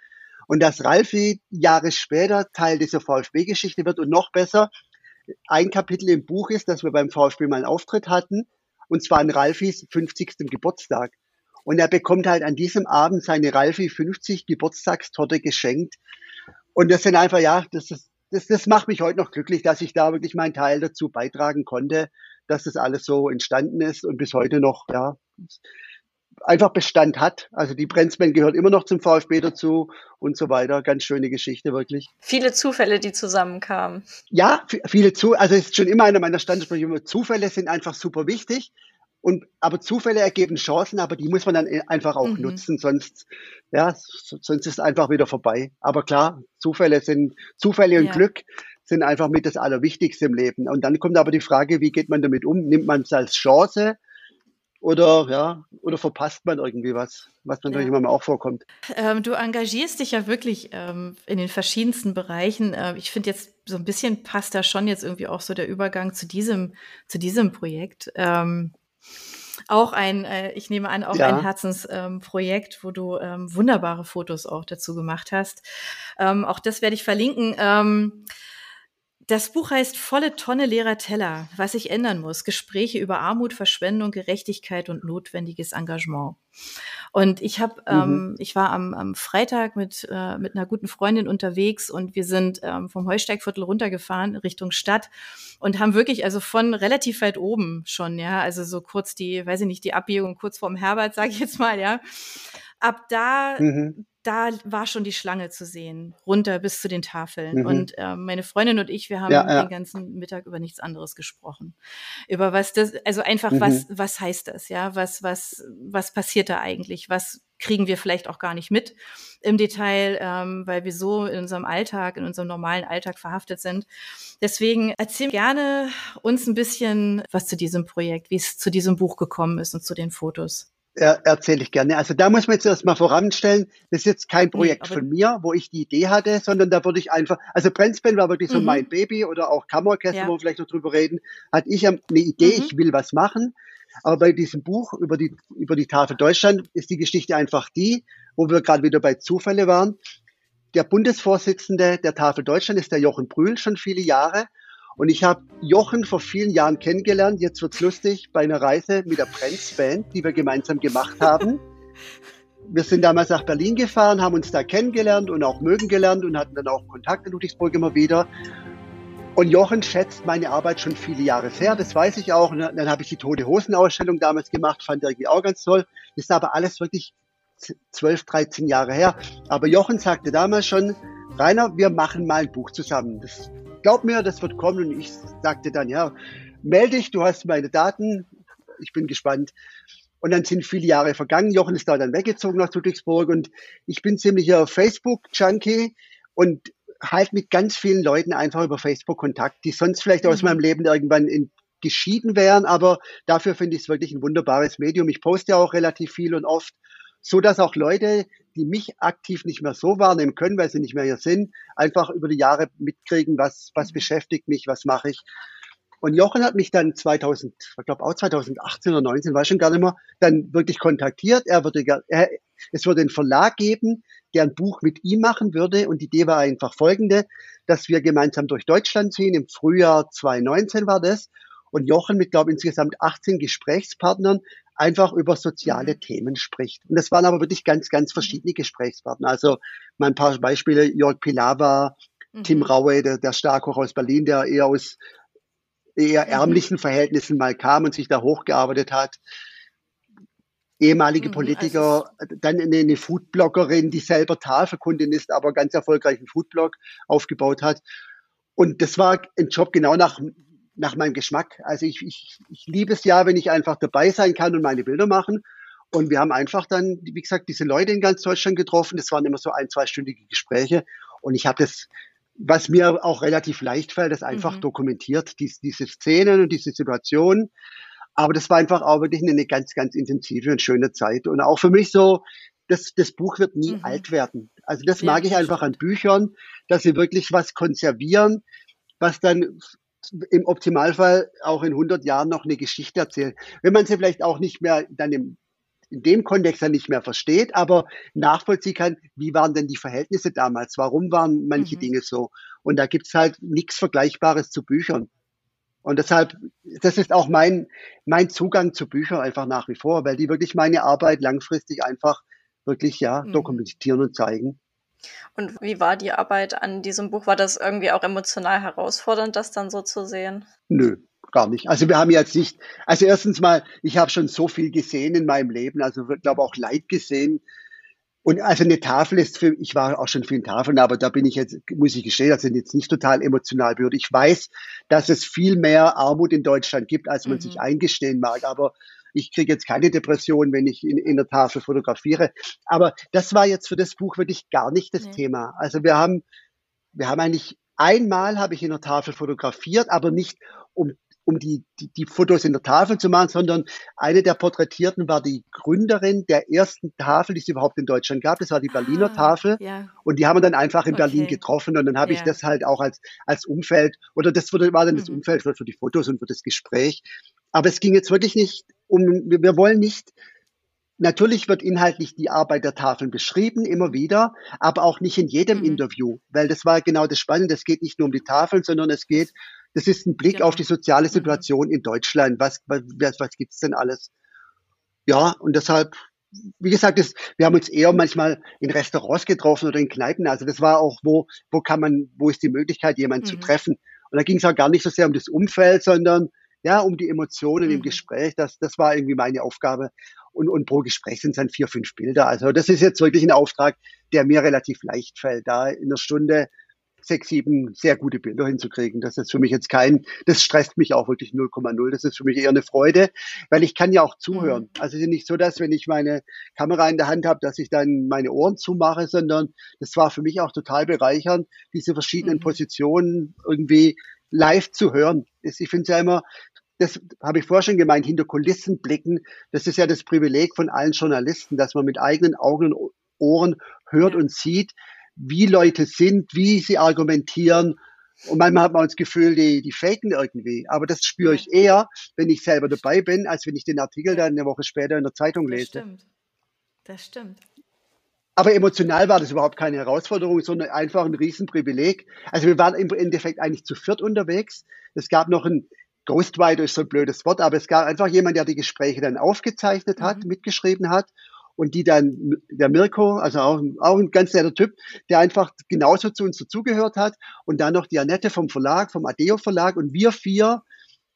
Und dass Ralfi Jahre später Teil dieser VfB-Geschichte wird und noch besser, ein Kapitel im Buch ist, dass wir beim VfB mal einen Auftritt hatten, und zwar an Ralfis 50. Geburtstag. Und er bekommt halt an diesem Abend seine Ralfi 50 Geburtstagstorte geschenkt. Und das sind einfach, ja, das ist, das, das macht mich heute noch glücklich, dass ich da wirklich meinen Teil dazu beitragen konnte, dass das alles so entstanden ist und bis heute noch, ja, einfach Bestand hat. Also die Brenzmann gehört immer noch zum VfB dazu und so weiter. Ganz schöne Geschichte, wirklich. Viele Zufälle, die zusammenkamen. Ja, viele zu, also es ist schon immer einer meiner Standardsprüche. Zufälle sind einfach super wichtig. Und, aber Zufälle ergeben Chancen, aber die muss man dann e, einfach auch mhm. nutzen, sonst, ja, sonst ist es einfach wieder vorbei. Aber klar, Zufälle sind, Zufälle und ja. Glück sind einfach mit das Allerwichtigste im Leben. Und dann kommt aber die Frage, wie geht man damit um? Nimmt man es als Chance? Oder, ja, oder verpasst man irgendwie was, was natürlich ja. manchmal auch vorkommt. Ähm, du engagierst dich ja wirklich ähm, in den verschiedensten Bereichen. Ähm, ich finde jetzt so ein bisschen passt da schon jetzt irgendwie auch so der Übergang zu diesem, zu diesem Projekt. Ähm, auch ein, äh, ich nehme an, auch ja. ein Herzensprojekt, ähm, wo du ähm, wunderbare Fotos auch dazu gemacht hast. Ähm, auch das werde ich verlinken. Ähm, das Buch heißt Volle Tonne leerer Teller, was sich ändern muss. Gespräche über Armut, Verschwendung, Gerechtigkeit und notwendiges Engagement. Und ich habe, mhm. ähm, ich war am, am Freitag mit äh, mit einer guten Freundin unterwegs und wir sind ähm, vom Heusteigviertel runtergefahren Richtung Stadt und haben wirklich also von relativ weit oben schon, ja, also so kurz die, weiß ich nicht, die Abbiegung kurz vorm Herbert, sage ich jetzt mal, ja. Ab da mhm da war schon die Schlange zu sehen, runter bis zu den Tafeln. Mhm. Und äh, meine Freundin und ich, wir haben ja, ja. den ganzen Mittag über nichts anderes gesprochen. Über was das, also einfach, mhm. was, was heißt das, ja? Was, was, was passiert da eigentlich? Was kriegen wir vielleicht auch gar nicht mit im Detail, ähm, weil wir so in unserem Alltag, in unserem normalen Alltag verhaftet sind. Deswegen erzähl gerne uns ein bisschen was zu diesem Projekt, wie es zu diesem Buch gekommen ist und zu den Fotos er, erzähle ich gerne. Also da muss man jetzt erstmal voranstellen, das ist jetzt kein Projekt nee, von mir, wo ich die Idee hatte, sondern da würde ich einfach, also Brenzben war wirklich so mhm. mein Baby oder auch Kammerorchester, ja. wo wir vielleicht noch drüber reden, hatte ich eine Idee, mhm. ich will was machen. Aber bei diesem Buch über die, über die Tafel Deutschland ist die Geschichte einfach die, wo wir gerade wieder bei Zufälle waren. Der Bundesvorsitzende der Tafel Deutschland ist der Jochen Brühl schon viele Jahre. Und ich habe Jochen vor vielen Jahren kennengelernt. Jetzt wird's lustig bei einer Reise mit der Prenz Band, die wir gemeinsam gemacht haben. wir sind damals nach Berlin gefahren, haben uns da kennengelernt und auch mögen gelernt und hatten dann auch Kontakt in Ludwigsburg immer wieder. Und Jochen schätzt meine Arbeit schon viele Jahre sehr, das weiß ich auch. Und dann habe ich die Tote Hosen Ausstellung damals gemacht, fand er irgendwie auch ganz toll. Das ist aber alles wirklich 12, 13 Jahre her. Aber Jochen sagte damals schon, Rainer, wir machen mal ein Buch zusammen. Das, glaub mir, das wird kommen. Und ich sagte dann, ja, melde dich, du hast meine Daten. Ich bin gespannt. Und dann sind viele Jahre vergangen. Jochen ist da dann weggezogen nach Ludwigsburg und ich bin ziemlicher Facebook-Junkie und halt mit ganz vielen Leuten einfach über Facebook Kontakt, die sonst vielleicht aus mhm. meinem Leben irgendwann in, geschieden wären, aber dafür finde ich es wirklich ein wunderbares Medium. Ich poste auch relativ viel und oft, so dass auch Leute, die mich aktiv nicht mehr so wahrnehmen können, weil sie nicht mehr hier sind, einfach über die Jahre mitkriegen, was, was mhm. beschäftigt mich, was mache ich. Und Jochen hat mich dann 2000, ich glaube auch 2018 oder 19, weiß schon gar nicht mehr, dann wirklich kontaktiert. Er würde, er, es würde einen Verlag geben, der ein Buch mit ihm machen würde. Und die Idee war einfach folgende, dass wir gemeinsam durch Deutschland ziehen. Im Frühjahr 2019 war das. Und Jochen mit, glaube ich, insgesamt 18 Gesprächspartnern einfach über soziale mhm. Themen spricht. Und das waren aber wirklich ganz, ganz verschiedene Gesprächspartner. Also mal ein paar Beispiele, Jörg Pilawa, mhm. Tim Raue, der, der Starkoch aus Berlin, der eher aus eher mhm. ärmlichen Verhältnissen mal kam und sich da hochgearbeitet hat. Ehemalige mhm, Politiker, also dann eine, eine Foodbloggerin, die selber Tafelkundin ist, aber ganz erfolgreichen Foodblog aufgebaut hat. Und das war ein Job genau nach, nach meinem Geschmack. Also ich, ich, ich liebe es ja, wenn ich einfach dabei sein kann und meine Bilder machen. Und wir haben einfach dann, wie gesagt, diese Leute in ganz Deutschland getroffen. Das waren immer so ein, zweistündige Gespräche. Und ich habe das was mir auch relativ leicht fällt, das einfach mhm. dokumentiert, dies, diese Szenen und diese Situationen. Aber das war einfach auch wirklich eine ganz, ganz intensive und schöne Zeit. Und auch für mich so, das, das Buch wird nie mhm. alt werden. Also das ja, mag ich einfach an Büchern, dass sie wirklich was konservieren, was dann im Optimalfall auch in 100 Jahren noch eine Geschichte erzählt. Wenn man sie vielleicht auch nicht mehr dann im in dem Kontext dann nicht mehr versteht, aber nachvollziehen kann, wie waren denn die Verhältnisse damals, warum waren manche mhm. Dinge so. Und da gibt's halt nichts Vergleichbares zu Büchern. Und deshalb, das ist auch mein, mein Zugang zu Büchern einfach nach wie vor, weil die wirklich meine Arbeit langfristig einfach wirklich, ja, mhm. dokumentieren und zeigen. Und wie war die Arbeit an diesem Buch? War das irgendwie auch emotional herausfordernd, das dann so zu sehen? Nö, gar nicht. Also wir haben jetzt nicht, also erstens mal, ich habe schon so viel gesehen in meinem Leben, also ich glaube auch Leid gesehen. Und also eine Tafel ist für, ich war auch schon vielen Tafeln, aber da bin ich jetzt, muss ich gestehen, das sind jetzt nicht total emotional berührt. Ich weiß, dass es viel mehr Armut in Deutschland gibt, als man mhm. sich eingestehen mag, aber ich kriege jetzt keine Depression, wenn ich in, in der Tafel fotografiere. Aber das war jetzt für das Buch wirklich gar nicht das nee. Thema. Also wir haben, wir haben eigentlich einmal habe ich in der Tafel fotografiert, aber nicht um um die, die, die Fotos in der Tafel zu machen, sondern eine der Porträtierten war die Gründerin der ersten Tafel, die es überhaupt in Deutschland gab. Das war die Berliner ah, Tafel. Ja. Und die haben wir dann einfach in okay. Berlin getroffen. Und dann habe ja. ich das halt auch als, als Umfeld, oder das wurde, war dann das mhm. Umfeld für, für die Fotos und für das Gespräch. Aber es ging jetzt wirklich nicht um, wir, wollen nicht Natürlich wird inhaltlich die Arbeit der Tafeln beschrieben, immer wieder, aber auch nicht in jedem mhm. Interview, weil das war genau das Spannende. Es geht nicht nur um die Tafeln, sondern es geht das ist ein Blick genau. auf die soziale mhm. Situation mhm. in Deutschland. Was, was, was gibt's denn alles? Ja, und deshalb, wie gesagt, das, wir haben uns eher manchmal in Restaurants getroffen oder in Kneipen. Also das war auch, wo, wo kann man, wo ist die Möglichkeit, jemanden mhm. zu treffen? Und da ging es auch gar nicht so sehr um das Umfeld, sondern ja, um die Emotionen mhm. im Gespräch. Das, das war irgendwie meine Aufgabe. Und, und pro Gespräch sind es dann vier, fünf Bilder. Also das ist jetzt wirklich ein Auftrag, der mir relativ leicht fällt, da in einer Stunde sechs, sieben sehr gute Bilder hinzukriegen. Das ist für mich jetzt kein, das stresst mich auch wirklich 0,0. Das ist für mich eher eine Freude, weil ich kann ja auch zuhören. Mhm. Also es ist nicht so, dass wenn ich meine Kamera in der Hand habe, dass ich dann meine Ohren zumache, sondern das war für mich auch total bereichernd, diese verschiedenen mhm. Positionen irgendwie live zu hören. Ich finde es ja immer, das habe ich vorher schon gemeint, hinter Kulissen blicken, das ist ja das Privileg von allen Journalisten, dass man mit eigenen Augen und Ohren hört und sieht, wie Leute sind, wie sie argumentieren. Und manchmal hat man das Gefühl, die, die faken irgendwie. Aber das spüre ich eher, wenn ich selber dabei bin, als wenn ich den Artikel dann eine Woche später in der Zeitung lese. Das stimmt. Das stimmt. Aber emotional war das überhaupt keine Herausforderung, sondern einfach ein Riesenprivileg. Also wir waren im Endeffekt eigentlich zu viert unterwegs. Es gab noch ein Ghostwriter, ist so ein blödes Wort, aber es gab einfach jemand, der die Gespräche dann aufgezeichnet hat, mhm. mitgeschrieben hat und die dann, der Mirko, also auch, auch ein ganz netter Typ, der einfach genauso zu uns dazugehört hat und dann noch die Annette vom Verlag, vom Adeo Verlag und wir vier,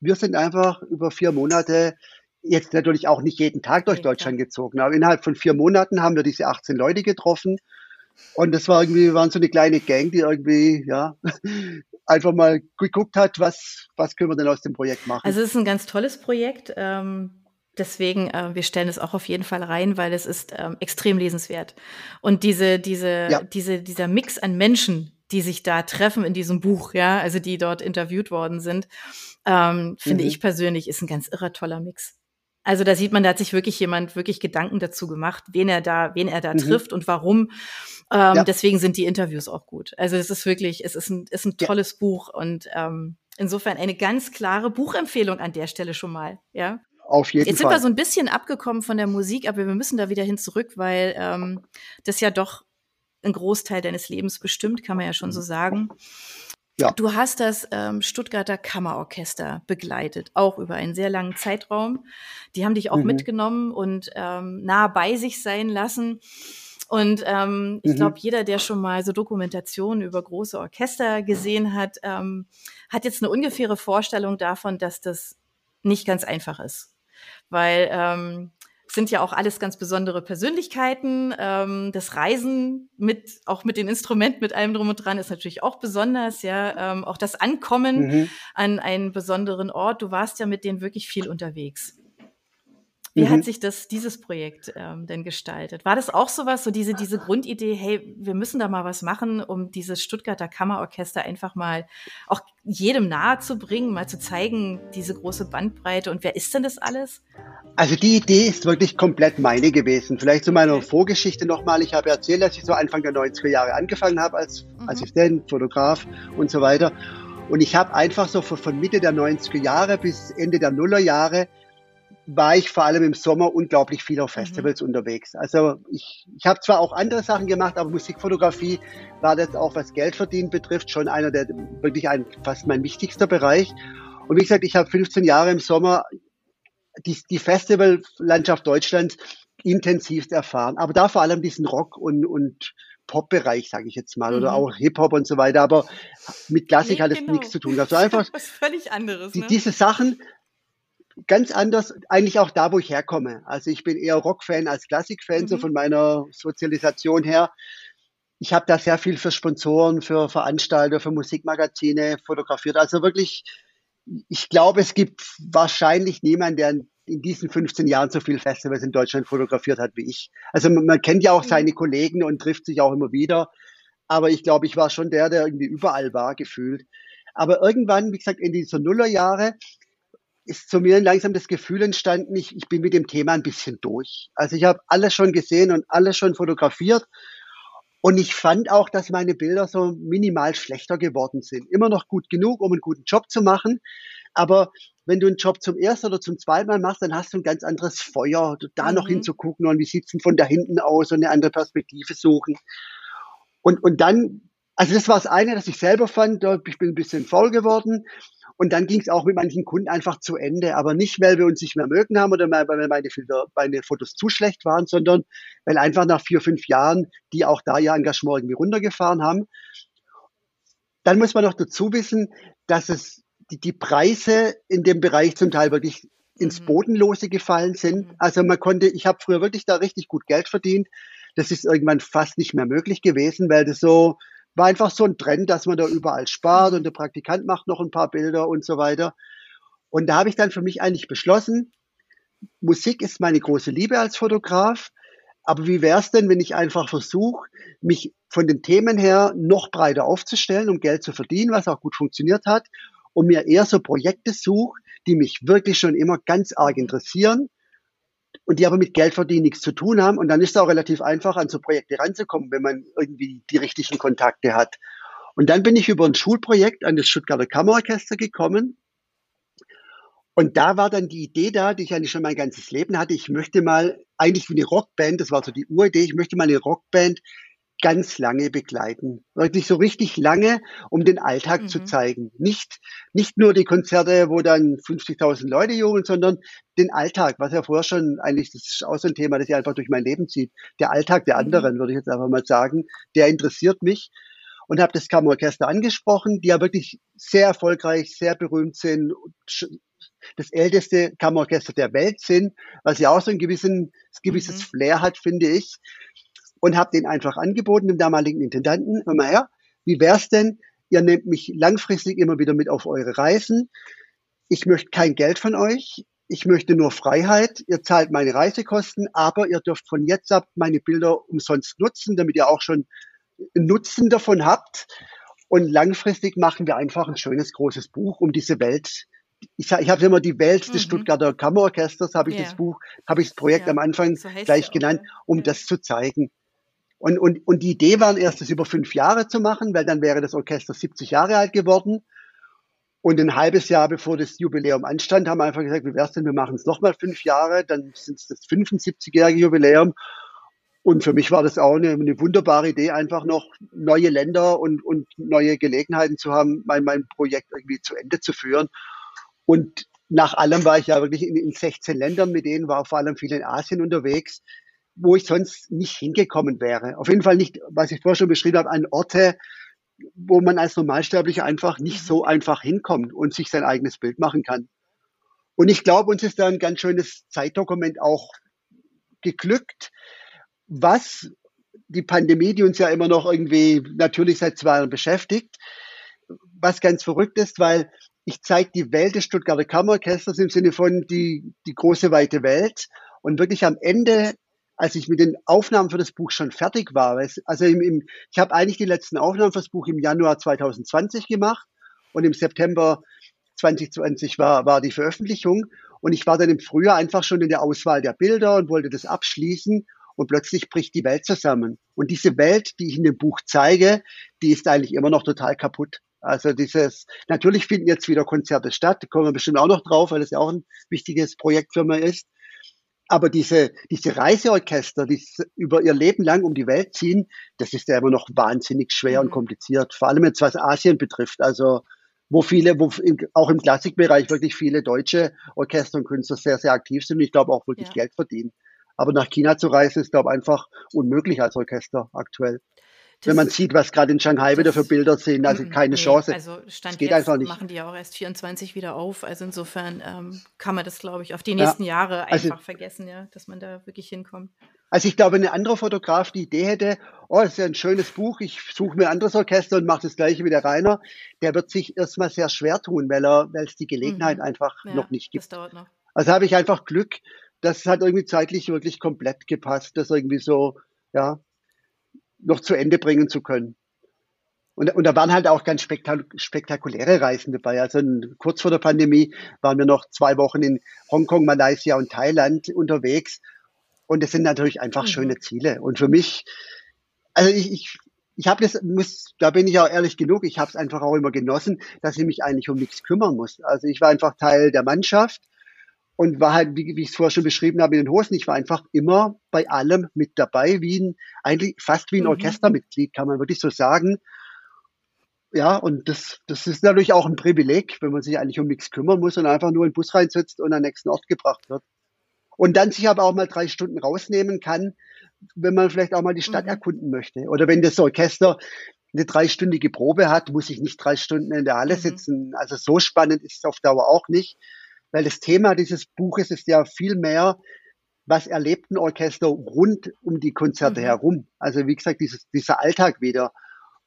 wir sind einfach über vier Monate jetzt natürlich auch nicht jeden Tag durch Deutschland gezogen, aber innerhalb von vier Monaten haben wir diese 18 Leute getroffen und das war irgendwie, wir waren so eine kleine Gang, die irgendwie, ja, [LAUGHS] einfach mal geguckt hat, was, was können wir denn aus dem Projekt machen. Also es ist ein ganz tolles Projekt. Ähm Deswegen, äh, wir stellen es auch auf jeden Fall rein, weil es ist ähm, extrem lesenswert. Und diese, diese, ja. diese, dieser Mix an Menschen, die sich da treffen in diesem Buch, ja, also die dort interviewt worden sind, ähm, finde mhm. ich persönlich, ist ein ganz irrer toller Mix. Also da sieht man, da hat sich wirklich jemand wirklich Gedanken dazu gemacht, wen er da, wen er da mhm. trifft und warum. Ähm, ja. Deswegen sind die Interviews auch gut. Also es ist wirklich, es ist ein, ist ein tolles ja. Buch und ähm, insofern eine ganz klare Buchempfehlung an der Stelle schon mal. Ja. Auf jeden Jetzt Fall. sind wir so ein bisschen abgekommen von der Musik, aber wir müssen da wieder hin zurück, weil ähm, das ja doch ein Großteil deines Lebens bestimmt, kann man ja schon so sagen. Ja. Du hast das ähm, Stuttgarter Kammerorchester begleitet, auch über einen sehr langen Zeitraum. Die haben dich auch mhm. mitgenommen und ähm, nah bei sich sein lassen. Und ähm, ich mhm. glaube, jeder, der schon mal so Dokumentationen über große Orchester gesehen hat, ähm, hat jetzt eine ungefähre Vorstellung davon, dass das nicht ganz einfach ist. Weil ähm, sind ja auch alles ganz besondere Persönlichkeiten. Ähm, das Reisen mit, auch mit den Instrumenten, mit allem drum und dran, ist natürlich auch besonders, ja. Ähm, auch das Ankommen mhm. an einen besonderen Ort. Du warst ja mit denen wirklich viel unterwegs. Wie mhm. hat sich das, dieses Projekt ähm, denn gestaltet? War das auch sowas, so diese, diese Grundidee, hey, wir müssen da mal was machen, um dieses Stuttgarter Kammerorchester einfach mal auch jedem nahe zu bringen, mal zu zeigen, diese große Bandbreite und wer ist denn das alles? Also die Idee ist wirklich komplett meine gewesen. Vielleicht zu meiner. Vorgeschichte nochmal. Ich habe erzählt, dass ich so Anfang der 90er Jahre angefangen habe als mhm. Assistent, Fotograf und so weiter. Und ich habe einfach so von Mitte der 90er Jahre bis Ende der Nuller Jahre war ich vor allem im Sommer unglaublich viel auf mhm. Festivals mhm. unterwegs. Also ich, ich habe zwar auch andere Sachen gemacht, aber Musikfotografie war das auch, was Geldverdienen betrifft, schon einer der wirklich ein, fast mein wichtigster Bereich. Und wie gesagt, ich habe 15 Jahre im Sommer die, die Festivallandschaft Deutschlands intensivst erfahren. Aber da vor allem diesen Rock- und, und Pop-Bereich, sage ich jetzt mal, mhm. oder auch Hip-Hop und so weiter. Aber mit Klassik nee, hat es genau. nichts zu tun. Also einfach [LAUGHS] was völlig anderes. Die, ne? Diese Sachen ganz anders, eigentlich auch da, wo ich herkomme. Also ich bin eher Rock-Fan als Klassik-Fan, mhm. so von meiner Sozialisation her. Ich habe da sehr viel für Sponsoren, für Veranstalter, für Musikmagazine fotografiert. Also wirklich, ich glaube, es gibt wahrscheinlich niemanden, der in diesen 15 Jahren so viel Festivals in Deutschland fotografiert hat wie ich. Also man, man kennt ja auch mhm. seine Kollegen und trifft sich auch immer wieder. Aber ich glaube, ich war schon der, der irgendwie überall war, gefühlt. Aber irgendwann, wie gesagt, in dieser Nullerjahre ist zu mir langsam das Gefühl entstanden, ich, ich bin mit dem Thema ein bisschen durch. Also ich habe alles schon gesehen und alles schon fotografiert. Und ich fand auch, dass meine Bilder so minimal schlechter geworden sind. Immer noch gut genug, um einen guten Job zu machen. Aber wenn du einen Job zum ersten oder zum zweiten Mal machst, dann hast du ein ganz anderes Feuer, da mhm. noch hinzugucken und wie sieht's denn von da hinten aus und eine andere Perspektive suchen. Und, und dann, also das war das eine, das ich selber fand, ich bin ein bisschen faul geworden. Und dann ging es auch mit manchen Kunden einfach zu Ende. Aber nicht, weil wir uns nicht mehr mögen haben oder weil meine, meine Fotos zu schlecht waren, sondern weil einfach nach vier, fünf Jahren die auch da ihr Engagement irgendwie runtergefahren haben. Dann muss man noch dazu wissen, dass es die, die Preise in dem Bereich zum Teil wirklich ins mhm. Bodenlose gefallen sind. Mhm. Also man konnte, ich habe früher wirklich da richtig gut Geld verdient. Das ist irgendwann fast nicht mehr möglich gewesen, weil das so war einfach so ein Trend, dass man da überall spart und der Praktikant macht noch ein paar Bilder und so weiter. Und da habe ich dann für mich eigentlich beschlossen, Musik ist meine große Liebe als Fotograf. Aber wie wäre es denn, wenn ich einfach versuche, mich von den Themen her noch breiter aufzustellen, um Geld zu verdienen, was auch gut funktioniert hat, und mir eher so Projekte suche, die mich wirklich schon immer ganz arg interessieren und die aber mit Geldverdienen nichts zu tun haben. Und dann ist es auch relativ einfach, an so Projekte ranzukommen, wenn man irgendwie die richtigen Kontakte hat. Und dann bin ich über ein Schulprojekt an das Stuttgarter Kammerorchester gekommen. Und da war dann die Idee da, die ich eigentlich schon mein ganzes Leben hatte. Ich möchte mal, eigentlich wie eine Rockband, das war so die Uridee, ich möchte mal eine Rockband ganz lange begleiten. Wirklich so richtig lange, um den Alltag mhm. zu zeigen. Nicht, nicht nur die Konzerte, wo dann 50.000 Leute jubeln, sondern den Alltag, was ja vorher schon eigentlich, das ist auch so ein Thema, das sich einfach durch mein Leben zieht. Der Alltag der mhm. anderen, würde ich jetzt einfach mal sagen, der interessiert mich. Und habe das Kammerorchester angesprochen, die ja wirklich sehr erfolgreich, sehr berühmt sind, das älteste Kammerorchester der Welt sind, was ja auch so ein gewissen, gewisses mhm. Flair hat, finde ich und habe den einfach angeboten, dem damaligen Intendanten, hör mal her, wie wär's denn, ihr nehmt mich langfristig immer wieder mit auf eure Reisen. Ich möchte kein Geld von euch. Ich möchte nur Freiheit. Ihr zahlt meine Reisekosten, aber ihr dürft von jetzt ab meine Bilder umsonst nutzen, damit ihr auch schon Nutzen davon habt. Und langfristig machen wir einfach ein schönes großes Buch um diese Welt. Ich, ich habe immer die Welt des mhm. Stuttgarter Kammerorchesters, habe ich yeah. das Buch, habe ich das Projekt ja, am Anfang so gleich genannt, um ja. das zu zeigen. Und, und, und die Idee war erst, das über fünf Jahre zu machen, weil dann wäre das Orchester 70 Jahre alt geworden. Und ein halbes Jahr bevor das Jubiläum anstand, haben wir einfach gesagt, wie wär's denn, wir machen es nochmal fünf Jahre, dann sind es das 75-jährige Jubiläum. Und für mich war das auch eine, eine, wunderbare Idee, einfach noch neue Länder und, und neue Gelegenheiten zu haben, mein, mein Projekt irgendwie zu Ende zu führen. Und nach allem war ich ja wirklich in, in 16 Ländern, mit denen war vor allem viel in Asien unterwegs wo ich sonst nicht hingekommen wäre. Auf jeden Fall nicht, was ich vorher schon beschrieben habe, an Orte, wo man als Normalsterblicher einfach nicht so mhm. einfach hinkommt und sich sein eigenes Bild machen kann. Und ich glaube, uns ist da ein ganz schönes Zeitdokument auch geglückt, was die Pandemie, die uns ja immer noch irgendwie natürlich seit zwei Jahren beschäftigt, was ganz verrückt ist, weil ich zeige die Welt des Stuttgarter Kammerorchesters im Sinne von die, die große weite Welt und wirklich am Ende als ich mit den Aufnahmen für das Buch schon fertig war. Also im, im, ich habe eigentlich die letzten Aufnahmen für das Buch im Januar 2020 gemacht und im September 2020 war, war die Veröffentlichung. Und ich war dann im Frühjahr einfach schon in der Auswahl der Bilder und wollte das abschließen. Und plötzlich bricht die Welt zusammen. Und diese Welt, die ich in dem Buch zeige, die ist eigentlich immer noch total kaputt. Also dieses, natürlich finden jetzt wieder Konzerte statt, da kommen wir bestimmt auch noch drauf, weil das ja auch ein wichtiges Projekt für mich ist. Aber diese, diese Reiseorchester, die über ihr Leben lang um die Welt ziehen, das ist ja immer noch wahnsinnig schwer mhm. und kompliziert. Vor allem jetzt was Asien betrifft. Also, wo viele, wo auch im Klassikbereich wirklich viele deutsche Orchester und Künstler sehr, sehr aktiv sind und ich glaube auch wirklich ja. Geld verdienen. Aber nach China zu reisen ist, glaube ich, einfach unmöglich als Orchester aktuell. Wenn man sieht, was gerade in Shanghai wieder für Bilder sind, also keine nee, Chance. Also Stand geht einfach nicht. machen die ja auch erst 24 wieder auf. Also insofern ähm, kann man das, glaube ich, auf die nächsten ja, Jahre also einfach also, vergessen, ja, dass man da wirklich hinkommt. Also ich glaube, ein anderer Fotograf die Idee hätte, oh, das ist ja ein schönes Buch, ich suche mir ein anderes Orchester und mache das gleiche wie der Rainer, der wird sich erstmal sehr schwer tun, weil er, weil es die Gelegenheit mhm. einfach ja, noch nicht gibt. Das dauert noch. Also habe ich einfach Glück, das hat irgendwie zeitlich wirklich komplett gepasst, das irgendwie so, ja, noch zu Ende bringen zu können. Und, und da waren halt auch ganz spektak spektakuläre Reisen dabei. Also kurz vor der Pandemie waren wir noch zwei Wochen in Hongkong, Malaysia und Thailand unterwegs. Und das sind natürlich einfach mhm. schöne Ziele. Und für mich, also ich, ich, ich habe das, muss, da bin ich auch ehrlich genug, ich habe es einfach auch immer genossen, dass ich mich eigentlich um nichts kümmern muss. Also ich war einfach Teil der Mannschaft und war halt, wie, wie ich es vorher schon beschrieben habe, in den Hosen. Ich war einfach immer bei allem mit dabei, wie ein, eigentlich fast wie ein mhm. Orchestermitglied, kann man wirklich so sagen. Ja, und das, das ist natürlich auch ein Privileg, wenn man sich eigentlich um nichts kümmern muss und einfach nur in den Bus reinsetzt und an den nächsten Ort gebracht wird. Und dann sich aber auch mal drei Stunden rausnehmen kann, wenn man vielleicht auch mal die Stadt mhm. erkunden möchte. Oder wenn das Orchester eine dreistündige Probe hat, muss ich nicht drei Stunden in der Halle mhm. sitzen. Also so spannend ist es auf Dauer auch nicht weil das Thema dieses Buches ist ja viel mehr, was erlebt ein Orchester rund um die Konzerte mhm. herum. Also wie gesagt, dieses, dieser Alltag wieder.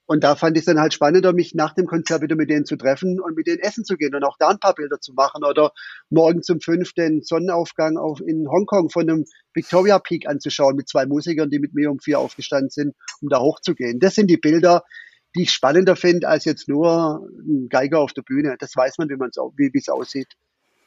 Und da fand ich es dann halt spannender, mich nach dem Konzert wieder mit denen zu treffen und mit denen essen zu gehen und auch da ein paar Bilder zu machen oder morgen zum fünften Sonnenaufgang auf, in Hongkong von einem Victoria Peak anzuschauen mit zwei Musikern, die mit mir um vier aufgestanden sind, um da hochzugehen. Das sind die Bilder, die ich spannender finde als jetzt nur ein Geiger auf der Bühne. Das weiß man, wie man es wie es aussieht.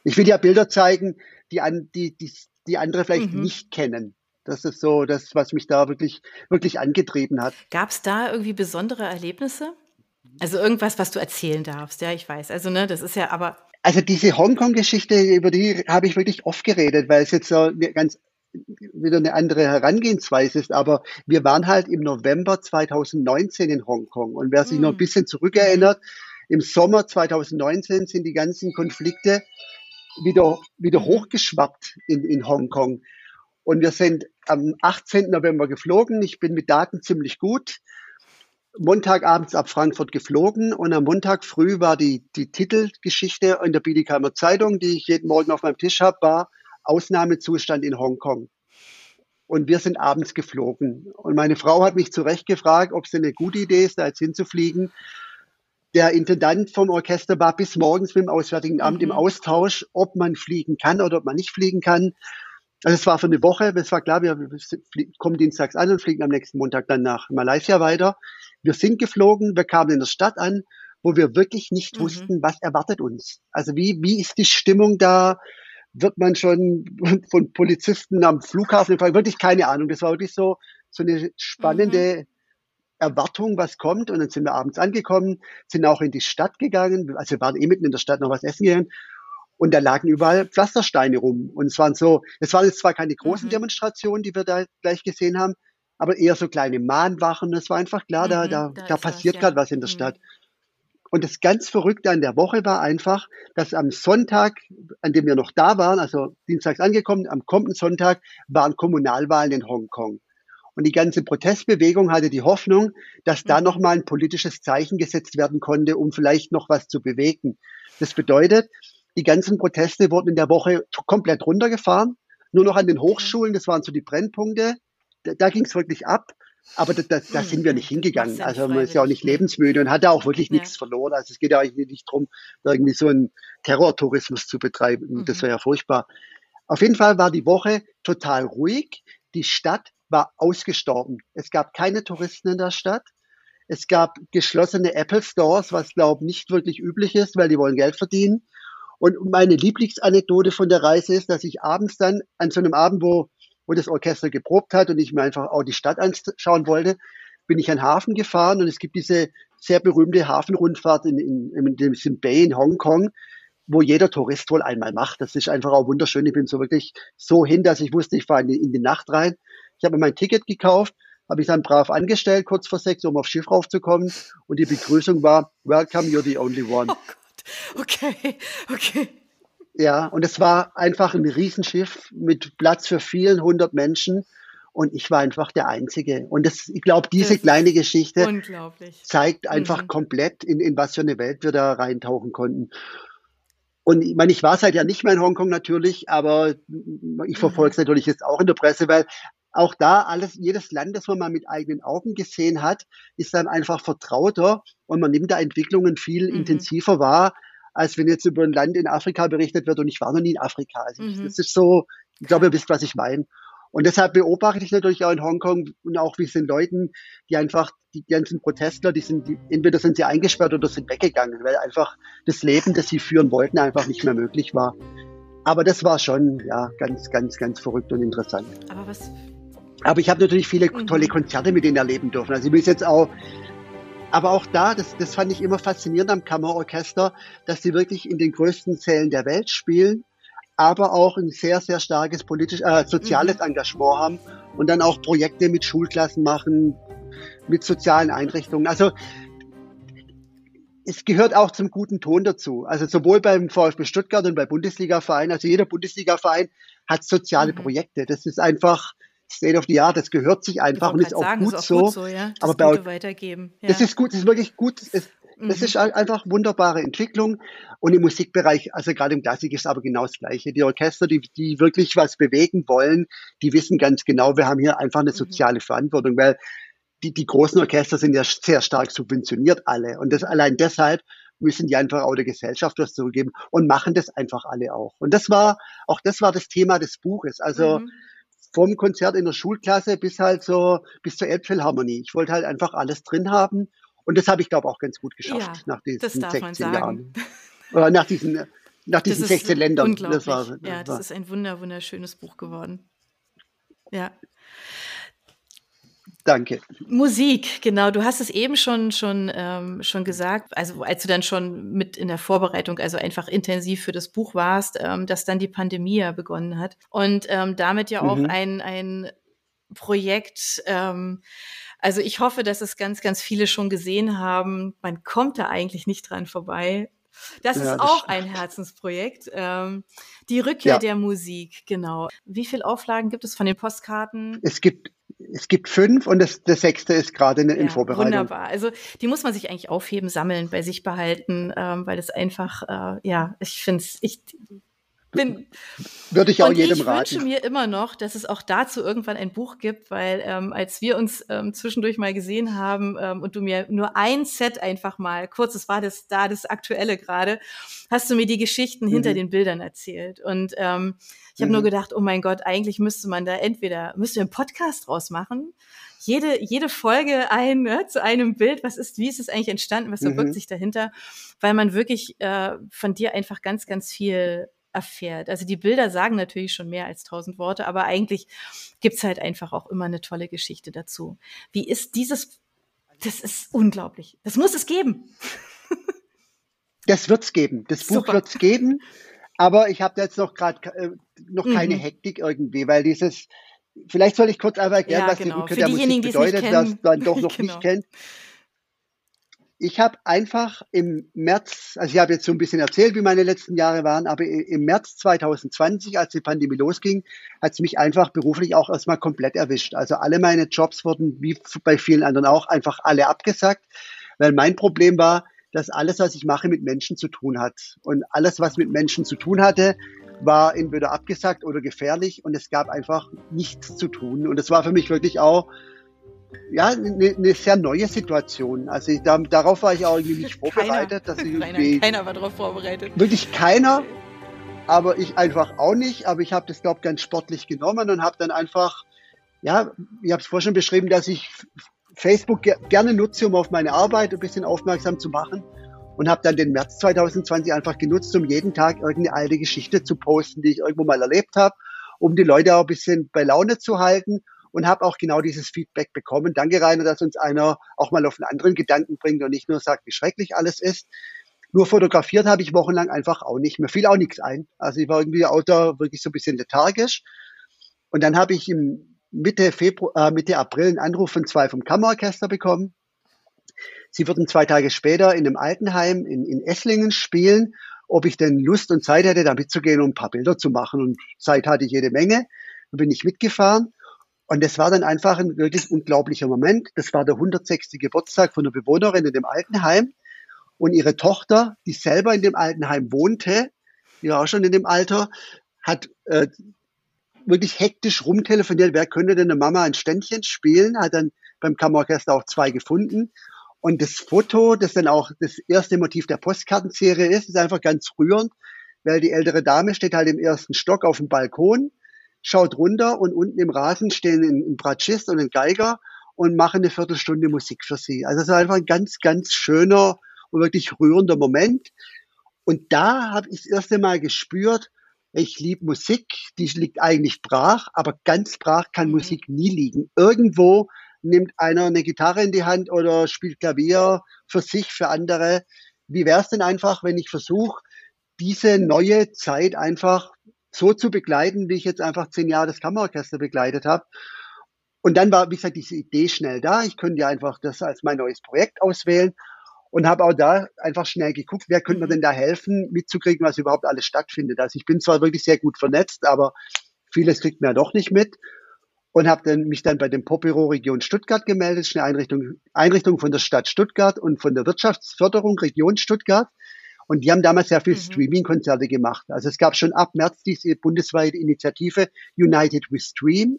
Ich will ja Bilder zeigen, die, an, die, die, die andere vielleicht mhm. nicht kennen. Das ist so das, was mich da wirklich, wirklich angetrieben hat. Gab es da irgendwie besondere Erlebnisse? Also irgendwas, was du erzählen darfst, ja, ich weiß. Also, ne, das ist ja aber. Also diese Hongkong-Geschichte, über die habe ich wirklich oft geredet, weil es jetzt so ganz wieder eine andere Herangehensweise ist, aber wir waren halt im November 2019 in Hongkong und wer sich mm. noch ein bisschen zurückerinnert, im Sommer 2019 sind die ganzen Konflikte wieder, wieder mhm. hochgeschwappt in, in Hongkong. Und wir sind am 18. November geflogen. Ich bin mit Daten ziemlich gut. Montagabends ab Frankfurt geflogen und am Montag früh war die, die Titelgeschichte in der Biedigheimer Zeitung, die ich jeden Morgen auf meinem Tisch habe, war Ausnahmezustand in Hongkong. Und wir sind abends geflogen. Und meine Frau hat mich zu Recht gefragt, ob es eine gute Idee ist, da jetzt hinzufliegen. Der Intendant vom Orchester war bis morgens mit dem Auswärtigen Amt mhm. im Austausch, ob man fliegen kann oder ob man nicht fliegen kann. Also es war für eine Woche, es war klar, wir kommen dienstags an und fliegen am nächsten Montag dann nach Malaysia weiter. Wir sind geflogen, wir kamen in der Stadt an, wo wir wirklich nicht mhm. wussten, was erwartet uns. Also wie, wie ist die Stimmung da? Wird man schon von Polizisten am Flughafen? Wirklich keine Ahnung. Das war wirklich so, so eine spannende mhm. Erwartung, was kommt. Und dann sind wir abends angekommen, sind auch in die Stadt gegangen. Also wir waren eh mitten in der Stadt noch was essen gegangen. Und da lagen überall Pflastersteine rum. Und es waren so, es waren jetzt zwar keine großen mhm. Demonstrationen, die wir da gleich gesehen haben, aber eher so kleine Mahnwachen. Es war einfach klar, mhm, da, da, da, passiert gerade was in der mhm. Stadt. Und das ganz Verrückte an der Woche war einfach, dass am Sonntag, an dem wir noch da waren, also dienstags angekommen, am kommenden Sonntag waren Kommunalwahlen in Hongkong. Und die ganze Protestbewegung hatte die Hoffnung, dass da mhm. nochmal ein politisches Zeichen gesetzt werden konnte, um vielleicht noch was zu bewegen. Das bedeutet, die ganzen Proteste wurden in der Woche komplett runtergefahren. Nur noch an den Hochschulen, das waren so die Brennpunkte, da, da ging es wirklich ab. Aber da, da, da sind wir nicht hingegangen. Also man ist ja auch nicht lebensmüde und hat da auch wirklich ja. nichts verloren. Also es geht ja eigentlich nicht darum, irgendwie so einen Terrortourismus zu betreiben. Mhm. Das wäre ja furchtbar. Auf jeden Fall war die Woche total ruhig. Die Stadt war ausgestorben. Es gab keine Touristen in der Stadt. Es gab geschlossene Apple Stores, was glaube ich nicht wirklich üblich ist, weil die wollen Geld verdienen. Und meine Lieblingsanekdote von der Reise ist, dass ich abends dann an so einem Abend, wo wo das Orchester geprobt hat und ich mir einfach auch die Stadt anschauen wollte, bin ich an den Hafen gefahren und es gibt diese sehr berühmte Hafenrundfahrt in, in, in dem Bay in Hongkong, wo jeder Tourist wohl einmal macht. Das ist einfach auch wunderschön. Ich bin so wirklich so hin, dass ich wusste, ich fahre in, in die Nacht rein. Ich habe mir mein Ticket gekauft, habe ich dann brav angestellt, kurz vor sechs, um aufs Schiff raufzukommen. Und die Begrüßung war, Welcome, you're the only one. Oh Gott, okay, okay. Ja, und es war einfach ein Riesenschiff mit Platz für vielen hundert Menschen. Und ich war einfach der Einzige. Und das, ich glaube, diese kleine Geschichte zeigt einfach mhm. komplett, in, in was für eine Welt wir da reintauchen konnten. Und ich meine, ich war seit ja nicht mehr in Hongkong natürlich, aber ich verfolge es mhm. natürlich jetzt auch in der Presse, weil auch da alles, jedes Land, das man mal mit eigenen Augen gesehen hat, ist dann einfach vertrauter und man nimmt da Entwicklungen viel mhm. intensiver wahr, als wenn jetzt über ein Land in Afrika berichtet wird und ich war noch nie in Afrika. Also mhm. Das ist so, ich glaube, ihr wisst, was ich meine. Und deshalb beobachte ich natürlich auch in Hongkong und auch wie es den Leuten, die einfach, die ganzen Protestler, die sind, die, entweder sind sie eingesperrt oder sind weggegangen, weil einfach das Leben, das sie führen wollten, einfach nicht mehr möglich war. Aber das war schon, ja, ganz, ganz, ganz verrückt und interessant. Aber was? Aber ich habe natürlich viele mhm. tolle Konzerte mit denen erleben dürfen. Also ich muss jetzt auch aber auch da, das, das fand ich immer faszinierend am Kammerorchester, dass sie wirklich in den größten Sälen der Welt spielen, aber auch ein sehr, sehr starkes politisch, äh, soziales mhm. Engagement haben und dann auch Projekte mit Schulklassen machen, mit sozialen Einrichtungen. Also es gehört auch zum guten Ton dazu. Also sowohl beim VfB Stuttgart und bei Bundesliga-Vereinen, also jeder Bundesliga-Verein hat soziale mhm. Projekte. Das ist einfach, State of the Art, das gehört sich einfach und ist auch, sagen, gut, ist auch so. gut so. Ja? Aber bei, weitergeben. Ja. Das ist gut, das ist wirklich gut. Das, mhm. das ist einfach wunderbare Entwicklung. Und im Musikbereich, also gerade im Klassik ist aber genau das Gleiche. Die Orchester, die, die wirklich was bewegen wollen, die wissen ganz genau, wir haben hier einfach eine mhm. soziale mhm. Verantwortung, weil die, die großen Orchester sind ja sehr stark subventioniert alle. Und das allein deshalb müssen die einfach auch der Gesellschaft was zurückgeben und machen das einfach alle auch. Und das war, auch das war das Thema des Buches. Also, mhm vom Konzert in der Schulklasse bis halt so, bis zur Elbphilharmonie. Ich wollte halt einfach alles drin haben. Und das habe ich, glaube auch ganz gut geschafft ja, nach diesen 16 Jahren. Oder nach diesen, nach diesen 16 Ländern. Das war, das ja, das war. ist ein wunder, wunderschönes Buch geworden. Ja. Danke. Musik, genau. Du hast es eben schon schon ähm, schon gesagt. Also als du dann schon mit in der Vorbereitung, also einfach intensiv für das Buch warst, ähm, dass dann die Pandemie ja begonnen hat und ähm, damit ja auch mhm. ein ein Projekt. Ähm, also ich hoffe, dass es ganz ganz viele schon gesehen haben. Man kommt da eigentlich nicht dran vorbei. Das ja, ist das auch ein Herzensprojekt. Ähm, die Rückkehr ja. der Musik, genau. Wie viele Auflagen gibt es von den Postkarten? Es gibt es gibt fünf und das, das sechste ist gerade in, in ja, Vorbereitung. Wunderbar. Also die muss man sich eigentlich aufheben, sammeln, bei sich behalten, ähm, weil es einfach, äh, ja, ich finde es, ich bin. [LAUGHS] Würde ich auch jedem raten. Ich wünsche mir immer noch, dass es auch dazu irgendwann ein Buch gibt, weil ähm, als wir uns ähm, zwischendurch mal gesehen haben ähm, und du mir nur ein Set einfach mal, kurz, es war das da, das aktuelle gerade, hast du mir die Geschichten mhm. hinter den Bildern erzählt. Und ähm, ich habe mhm. nur gedacht, oh mein Gott, eigentlich müsste man da entweder, müsste einen Podcast draus machen, jede, jede Folge ein, ne, zu einem Bild, was ist, wie ist es eigentlich entstanden, was verbirgt mhm. sich dahinter, weil man wirklich äh, von dir einfach ganz, ganz viel erfährt. Also die Bilder sagen natürlich schon mehr als tausend Worte, aber eigentlich gibt's halt einfach auch immer eine tolle Geschichte dazu. Wie ist dieses, das ist unglaublich. Das muss es geben. [LAUGHS] Das wird's geben. Das Buch Super. wird's geben. Aber ich habe jetzt noch gerade äh, noch mhm. keine Hektik irgendwie, weil dieses, vielleicht soll ich kurz einmal erklären, ja, was genau. die Rückkehr der Musik bedeutet, das man doch noch [LAUGHS] genau. nicht kennt. Ich habe einfach im März, also ich habe jetzt so ein bisschen erzählt, wie meine letzten Jahre waren, aber im März 2020, als die Pandemie losging, hat es mich einfach beruflich auch erstmal komplett erwischt. Also alle meine Jobs wurden, wie bei vielen anderen auch, einfach alle abgesagt, weil mein Problem war, dass alles, was ich mache, mit Menschen zu tun hat. Und alles, was mit Menschen zu tun hatte, war entweder abgesagt oder gefährlich und es gab einfach nichts zu tun. Und das war für mich wirklich auch ja, eine, eine sehr neue Situation. Also ich, da, darauf war ich auch irgendwie nicht [LAUGHS] vorbereitet. Keiner, dass ich [LAUGHS] keiner, keiner war darauf vorbereitet. Wirklich keiner, aber ich einfach auch nicht. Aber ich habe das, glaube ich, ganz sportlich genommen und habe dann einfach, ja, ich habe es vorhin schon beschrieben, dass ich Facebook ge gerne nutze, um auf meine Arbeit ein bisschen aufmerksam zu machen. Und habe dann den März 2020 einfach genutzt, um jeden Tag irgendeine alte Geschichte zu posten, die ich irgendwo mal erlebt habe, um die Leute auch ein bisschen bei Laune zu halten und habe auch genau dieses Feedback bekommen. Danke, Rainer, dass uns einer auch mal auf einen anderen Gedanken bringt und nicht nur sagt, wie schrecklich alles ist. Nur fotografiert habe ich wochenlang einfach auch nicht. Mir fiel auch nichts ein. Also ich war irgendwie Auto wirklich so ein bisschen lethargisch. Und dann habe ich im Mitte Februar, äh, Mitte April einen Anruf von zwei vom Kammerorchester bekommen. Sie würden zwei Tage später in einem Altenheim in, in Esslingen spielen, ob ich denn Lust und Zeit hätte, da mitzugehen, um ein paar Bilder zu machen. Und Zeit hatte ich jede Menge. Dann bin ich mitgefahren. Und das war dann einfach ein wirklich unglaublicher Moment. Das war der 106. Geburtstag von einer Bewohnerin in dem Altenheim. Und ihre Tochter, die selber in dem Altenheim wohnte, die war auch schon in dem Alter, hat äh, wirklich hektisch rumtelefoniert, wer könnte denn eine Mama ein Ständchen spielen, hat dann beim Kammerorchester auch zwei gefunden. Und das Foto, das dann auch das erste Motiv der Postkartenserie ist, ist einfach ganz rührend, weil die ältere Dame steht halt im ersten Stock auf dem Balkon schaut runter und unten im Rasen stehen ein, ein Bratschist und ein Geiger und machen eine Viertelstunde Musik für sie. Also es ist einfach ein ganz, ganz schöner und wirklich rührender Moment. Und da habe ich das erste Mal gespürt, ich liebe Musik, die liegt eigentlich brach, aber ganz brach kann mhm. Musik nie liegen. Irgendwo nimmt einer eine Gitarre in die Hand oder spielt Klavier für sich, für andere. Wie wäre es denn einfach, wenn ich versuche, diese neue Zeit einfach so zu begleiten, wie ich jetzt einfach zehn Jahre das Kammerorchester begleitet habe. Und dann war, wie gesagt, diese Idee schnell da. Ich könnte ja einfach das als mein neues Projekt auswählen und habe auch da einfach schnell geguckt, wer könnte mir mhm. denn da helfen, mitzukriegen, was überhaupt alles stattfindet. Also ich bin zwar wirklich sehr gut vernetzt, aber vieles kriegt man ja doch nicht mit und habe dann mich dann bei dem Popbüro Region Stuttgart gemeldet, eine Einrichtung, Einrichtung von der Stadt Stuttgart und von der Wirtschaftsförderung Region Stuttgart. Und die haben damals sehr viel mhm. Streaming-Konzerte gemacht. Also es gab schon ab März diese bundesweite Initiative United We Stream.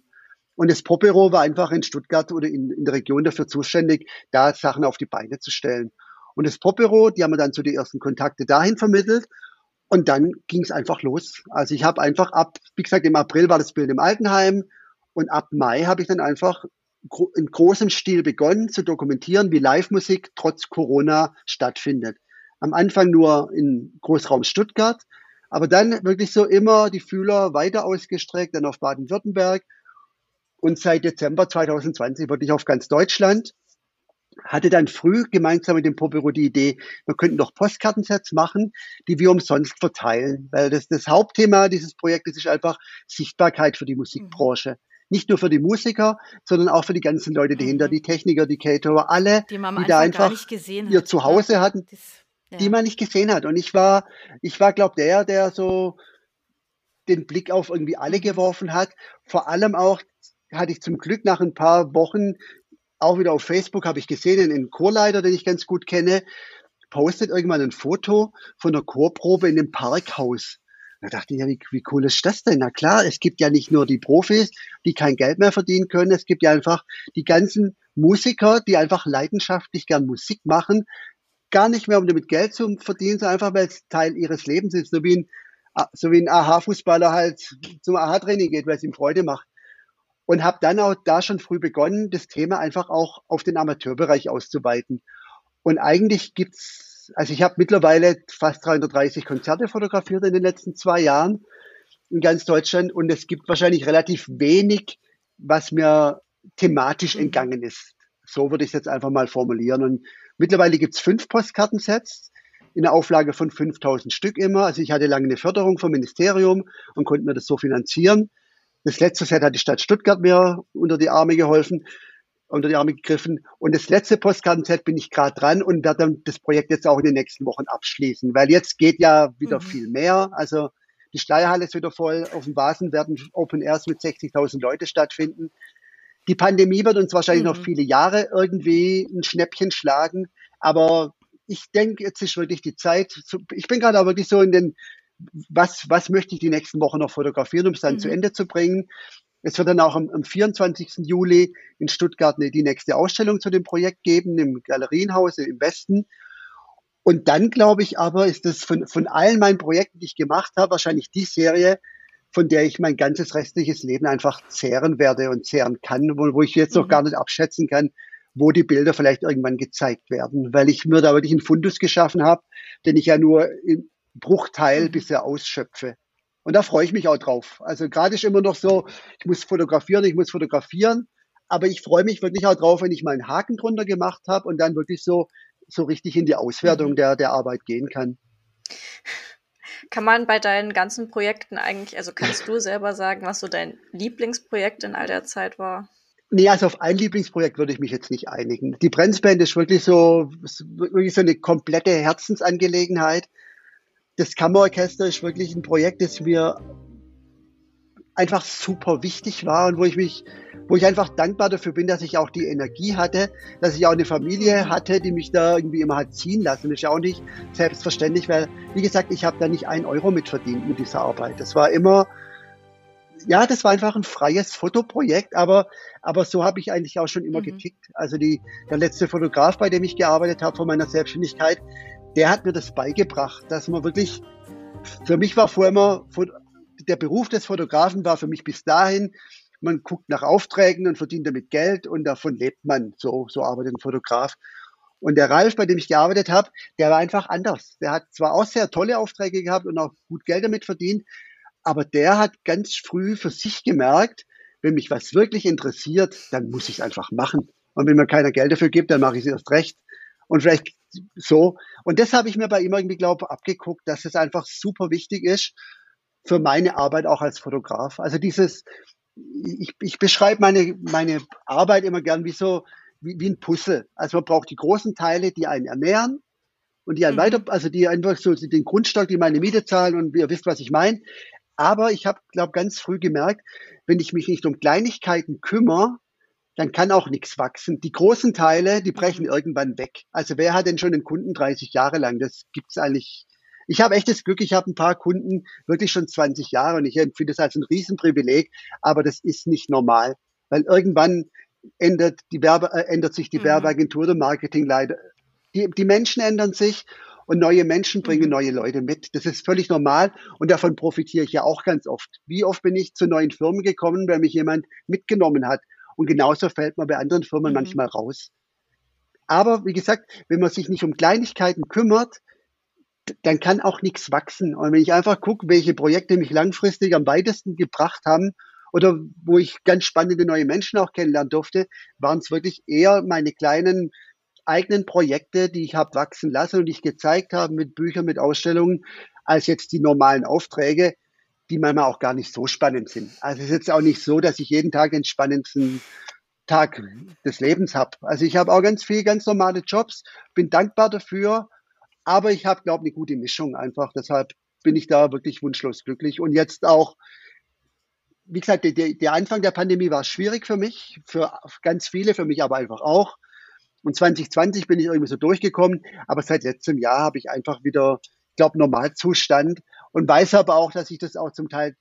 Und das Popbüro war einfach in Stuttgart oder in, in der Region dafür zuständig, da Sachen auf die Beine zu stellen. Und das Popbüro, die haben mir dann so die ersten Kontakte dahin vermittelt. Und dann ging es einfach los. Also ich habe einfach ab, wie gesagt, im April war das Bild im Altenheim und ab Mai habe ich dann einfach in großem Stil begonnen zu dokumentieren, wie Live-Musik trotz Corona stattfindet am Anfang nur in Großraum Stuttgart, aber dann wirklich so immer die Fühler weiter ausgestreckt, dann auf Baden-Württemberg. und seit Dezember 2020 wirklich auf ganz Deutschland. Hatte dann früh gemeinsam mit dem Popero die Idee, wir könnten doch Postkartensets machen, die wir umsonst verteilen, weil das, das Hauptthema dieses Projektes ist einfach Sichtbarkeit für die Musikbranche. Mhm nicht nur für die Musiker, sondern auch für die ganzen Leute dahinter, mhm. die Techniker, die Caterer, alle, die, die da einfach ihr Zuhause hatten, das, ja. die man nicht gesehen hat. Und ich war, ich war, glaube der, der so den Blick auf irgendwie alle mhm. geworfen hat. Vor allem auch hatte ich zum Glück nach ein paar Wochen auch wieder auf Facebook habe ich gesehen, einen Chorleiter, den ich ganz gut kenne, postet irgendwann ein Foto von einer Chorprobe in einem Parkhaus. Da dachte ich, ja, wie, wie cool ist das denn? Na klar, es gibt ja nicht nur die Profis, die kein Geld mehr verdienen können, es gibt ja einfach die ganzen Musiker, die einfach leidenschaftlich gern Musik machen, gar nicht mehr, um damit Geld zu verdienen, sondern einfach, weil es Teil ihres Lebens ist, so wie ein, so wie ein AHA-Fußballer halt zum AHA-Training geht, weil es ihm Freude macht. Und habe dann auch da schon früh begonnen, das Thema einfach auch auf den Amateurbereich auszuweiten. Und eigentlich gibt's also ich habe mittlerweile fast 330 Konzerte fotografiert in den letzten zwei Jahren in ganz Deutschland und es gibt wahrscheinlich relativ wenig, was mir thematisch entgangen ist. So würde ich es jetzt einfach mal formulieren. Und mittlerweile gibt es fünf Postkartensets in der Auflage von 5000 Stück immer. Also ich hatte lange eine Förderung vom Ministerium und konnte mir das so finanzieren. Das letzte Set hat die Stadt Stuttgart mir unter die Arme geholfen unter die Arme gegriffen. Und das letzte Postkartenset bin ich gerade dran und werde dann das Projekt jetzt auch in den nächsten Wochen abschließen, weil jetzt geht ja wieder mhm. viel mehr. Also die Schleierhalle ist wieder voll. Auf dem Vasen werden Open Airs mit 60.000 Leute stattfinden. Die Pandemie wird uns wahrscheinlich mhm. noch viele Jahre irgendwie ein Schnäppchen schlagen. Aber ich denke, jetzt ist wirklich die Zeit. Ich bin gerade auch wirklich so in den, was, was möchte ich die nächsten Wochen noch fotografieren, um es dann mhm. zu Ende zu bringen. Es wird dann auch am, am 24. Juli in Stuttgart eine, die nächste Ausstellung zu dem Projekt geben, im Galerienhaus im Westen. Und dann glaube ich aber, ist das von, von allen meinen Projekten, die ich gemacht habe, wahrscheinlich die Serie, von der ich mein ganzes restliches Leben einfach zehren werde und zehren kann, wo, wo ich jetzt mhm. noch gar nicht abschätzen kann, wo die Bilder vielleicht irgendwann gezeigt werden, weil ich mir da wirklich einen Fundus geschaffen habe, den ich ja nur im Bruchteil mhm. bisher ausschöpfe. Und da freue ich mich auch drauf. Also gerade ist immer noch so, ich muss fotografieren, ich muss fotografieren. Aber ich freue mich wirklich auch drauf, wenn ich mal einen Haken drunter gemacht habe und dann wirklich so, so richtig in die Auswertung mhm. der, der Arbeit gehen kann. Kann man bei deinen ganzen Projekten eigentlich, also kannst du selber sagen, was so dein Lieblingsprojekt in all der Zeit war? Nee, also auf ein Lieblingsprojekt würde ich mich jetzt nicht einigen. Die Brenzband ist wirklich so, wirklich so eine komplette Herzensangelegenheit das Kammerorchester ist wirklich ein Projekt, das mir einfach super wichtig war und wo ich mich, wo ich einfach dankbar dafür bin, dass ich auch die Energie hatte, dass ich auch eine Familie hatte, die mich da irgendwie immer hat ziehen lassen. Das ist ja auch nicht selbstverständlich, weil, wie gesagt, ich habe da nicht einen Euro mitverdient mit dieser Arbeit. Das war immer, ja, das war einfach ein freies Fotoprojekt, aber, aber so habe ich eigentlich auch schon immer mhm. getickt. Also die, der letzte Fotograf, bei dem ich gearbeitet habe von meiner Selbstständigkeit, der hat mir das beigebracht, dass man wirklich, für mich war vorher immer, der Beruf des Fotografen war für mich bis dahin, man guckt nach Aufträgen und verdient damit Geld und davon lebt man. So, so arbeitet ein Fotograf. Und der Ralf, bei dem ich gearbeitet habe, der war einfach anders. Der hat zwar auch sehr tolle Aufträge gehabt und auch gut Geld damit verdient, aber der hat ganz früh für sich gemerkt, wenn mich was wirklich interessiert, dann muss ich es einfach machen. Und wenn mir keiner Geld dafür gibt, dann mache ich es erst recht. Und vielleicht so. Und das habe ich mir bei ihm irgendwie, glaube ich, abgeguckt, dass es einfach super wichtig ist für meine Arbeit auch als Fotograf. Also dieses, ich, ich beschreibe meine, meine Arbeit immer gern wie so, wie, wie ein Puzzle. Also man braucht die großen Teile, die einen ernähren und die einen mhm. weiter, also die einfach so den Grundstock, die meine Miete zahlen und ihr wisst, was ich meine. Aber ich habe, glaube ganz früh gemerkt, wenn ich mich nicht um Kleinigkeiten kümmere, dann kann auch nichts wachsen. Die großen Teile, die brechen mhm. irgendwann weg. Also wer hat denn schon einen Kunden 30 Jahre lang? Das gibt's eigentlich. Ich habe echt das Glück, ich habe ein paar Kunden wirklich schon 20 Jahre und ich empfinde das als ein Riesenprivileg, aber das ist nicht normal, weil irgendwann ändert, die Werbe, äh, ändert sich die mhm. Werbeagentur, der Marketing leider. Die, die Menschen ändern sich und neue Menschen bringen mhm. neue Leute mit. Das ist völlig normal und davon profitiere ich ja auch ganz oft. Wie oft bin ich zu neuen Firmen gekommen, weil mich jemand mitgenommen hat und genauso fällt man bei anderen Firmen mhm. manchmal raus. Aber wie gesagt, wenn man sich nicht um Kleinigkeiten kümmert, dann kann auch nichts wachsen. Und wenn ich einfach gucke, welche Projekte mich langfristig am weitesten gebracht haben oder wo ich ganz spannende neue Menschen auch kennenlernen durfte, waren es wirklich eher meine kleinen eigenen Projekte, die ich habe wachsen lassen und die ich gezeigt habe mit Büchern, mit Ausstellungen, als jetzt die normalen Aufträge, die manchmal auch gar nicht so spannend sind. Also es ist jetzt auch nicht so, dass ich jeden Tag den spannendsten Tag des Lebens habe. Also ich habe auch ganz viele ganz normale Jobs, bin dankbar dafür, aber ich habe, glaube ich, eine gute Mischung einfach. Deshalb bin ich da wirklich wunschlos glücklich. Und jetzt auch, wie gesagt, der, der Anfang der Pandemie war schwierig für mich, für ganz viele, für mich aber einfach auch. Und 2020 bin ich irgendwie so durchgekommen, aber seit letztem Jahr habe ich einfach wieder, ich glaube, Normalzustand und weiß aber auch, dass ich das auch zum Teil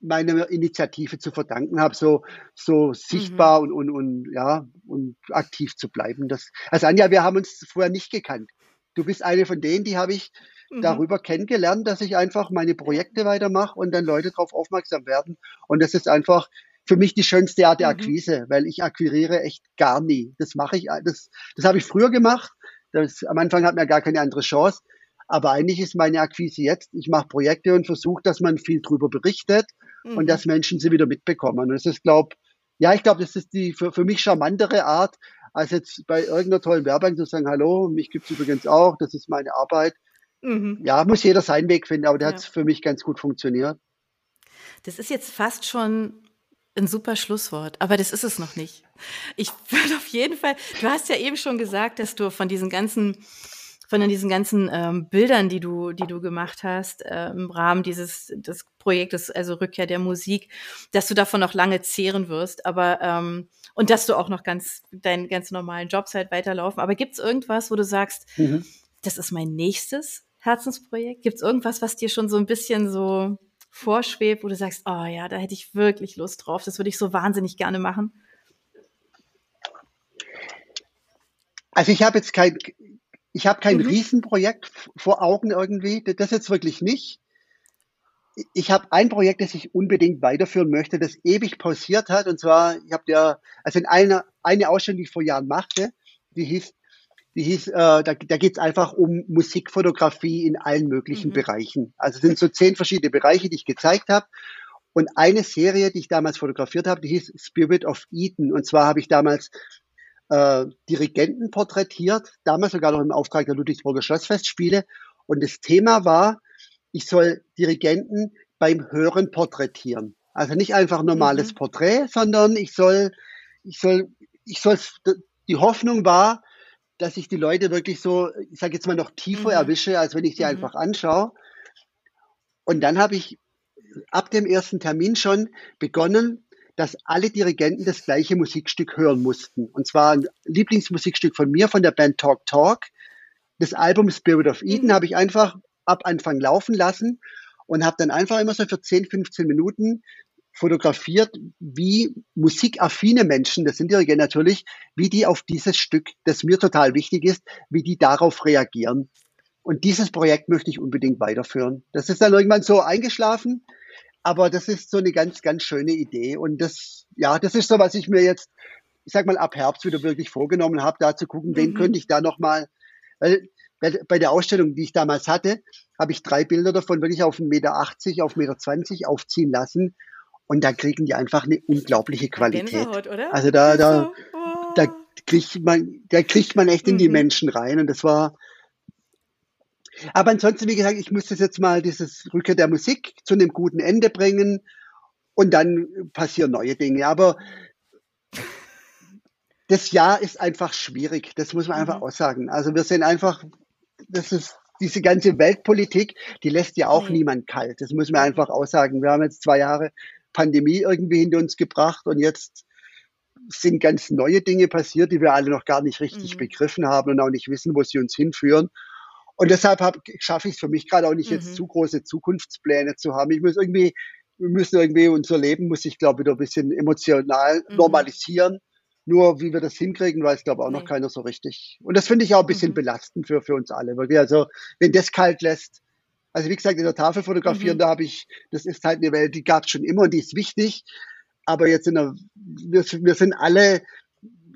meiner Initiative zu verdanken habe, so, so sichtbar mhm. und, und, und, ja, und aktiv zu bleiben. Das, also Anja, wir haben uns vorher nicht gekannt. Du bist eine von denen, die habe ich mhm. darüber kennengelernt, dass ich einfach meine Projekte weitermache und dann Leute darauf aufmerksam werden. Und das ist einfach für mich die schönste Art der mhm. Akquise, weil ich akquiriere echt gar nie. Das mache ich, das, das habe ich früher gemacht. Das, am Anfang hat man gar keine andere Chance. Aber eigentlich ist meine Akquise jetzt, ich mache Projekte und versuche, dass man viel drüber berichtet mhm. und dass Menschen sie wieder mitbekommen. Und das ist, glaube ja, ich glaube, das ist die für, für mich charmantere Art, als jetzt bei irgendeiner tollen Werbung zu sagen, hallo, mich gibt's übrigens auch, das ist meine Arbeit. Mhm. Ja, muss jeder seinen Weg finden, aber der ja. hat für mich ganz gut funktioniert. Das ist jetzt fast schon ein super Schlusswort, aber das ist es noch nicht. Ich [LAUGHS] würde auf jeden Fall, du hast ja eben schon gesagt, dass du von diesen ganzen von diesen ganzen ähm, Bildern, die du, die du gemacht hast äh, im Rahmen dieses des Projektes, also Rückkehr der Musik, dass du davon noch lange zehren wirst, aber ähm, und dass du auch noch ganz deinen ganz normalen Jobs halt weiterlaufen. Aber gibt es irgendwas, wo du sagst, mhm. das ist mein nächstes Herzensprojekt? Gibt es irgendwas, was dir schon so ein bisschen so vorschwebt, wo du sagst, oh ja, da hätte ich wirklich Lust drauf, das würde ich so wahnsinnig gerne machen? Also ich habe jetzt kein, ich habe kein mhm. Riesenprojekt vor Augen irgendwie, das jetzt wirklich nicht. Ich habe ein Projekt, das ich unbedingt weiterführen möchte, das ewig pausiert hat. Und zwar, ich habe ja, also in einer eine Ausstellung, die ich vor Jahren machte, die hieß, die hieß, äh, da, da geht es einfach um Musikfotografie in allen möglichen mhm. Bereichen. Also es sind so zehn verschiedene Bereiche, die ich gezeigt habe. Und eine Serie, die ich damals fotografiert habe, die hieß Spirit of Eden. Und zwar habe ich damals äh, Dirigenten porträtiert, damals sogar noch im Auftrag der Ludwigsburger Schlossfestspiele. Und das Thema war, ich soll Dirigenten beim Hören porträtieren. Also nicht einfach normales mhm. Porträt, sondern ich soll, ich soll, ich soll, die Hoffnung war, dass ich die Leute wirklich so, ich sage jetzt mal noch tiefer mhm. erwische, als wenn ich die mhm. einfach anschaue. Und dann habe ich ab dem ersten Termin schon begonnen, dass alle Dirigenten das gleiche Musikstück hören mussten. Und zwar ein Lieblingsmusikstück von mir, von der Band Talk Talk. Das Album Spirit of Eden mhm. habe ich einfach ab Anfang laufen lassen und habe dann einfach immer so für 10, 15 Minuten fotografiert, wie musikaffine Menschen, das sind Dirigenten natürlich, wie die auf dieses Stück, das mir total wichtig ist, wie die darauf reagieren. Und dieses Projekt möchte ich unbedingt weiterführen. Das ist dann irgendwann so eingeschlafen. Aber das ist so eine ganz, ganz schöne Idee. Und das, ja, das ist so, was ich mir jetzt, ich sag mal, ab Herbst wieder wirklich vorgenommen habe, da zu gucken, mhm. wen könnte ich da nochmal, weil, bei der Ausstellung, die ich damals hatte, habe ich drei Bilder davon wirklich auf 1,80 Meter, auf 1,20 Meter aufziehen lassen. Und da kriegen die einfach eine unglaubliche Qualität. Also da, da, oh. da kriegt man, da kriegt man echt in die mhm. Menschen rein. Und das war, aber ansonsten, wie gesagt, ich muss das jetzt mal, dieses Rückkehr der Musik zu einem guten Ende bringen und dann passieren neue Dinge. Aber das Jahr ist einfach schwierig. Das muss man einfach mhm. aussagen. Also wir sind einfach, das ist diese ganze Weltpolitik, die lässt ja auch mhm. niemand kalt. Das muss man einfach aussagen. Wir haben jetzt zwei Jahre Pandemie irgendwie hinter uns gebracht und jetzt sind ganz neue Dinge passiert, die wir alle noch gar nicht richtig mhm. begriffen haben und auch nicht wissen, wo sie uns hinführen. Und deshalb schaffe ich es für mich gerade auch nicht, mhm. jetzt zu große Zukunftspläne zu haben. Ich muss irgendwie, wir müssen irgendwie unser Leben, muss ich glaube wieder ein bisschen emotional mhm. normalisieren. Nur wie wir das hinkriegen, weiß glaube auch nee. noch keiner so richtig. Und das finde ich auch ein bisschen mhm. belastend für, für uns alle. Wirklich. Also wenn das kalt lässt, also wie gesagt, in der Tafel fotografieren, mhm. da habe ich, das ist halt eine Welt, die gab es schon immer und die ist wichtig. Aber jetzt in der, wir, wir sind alle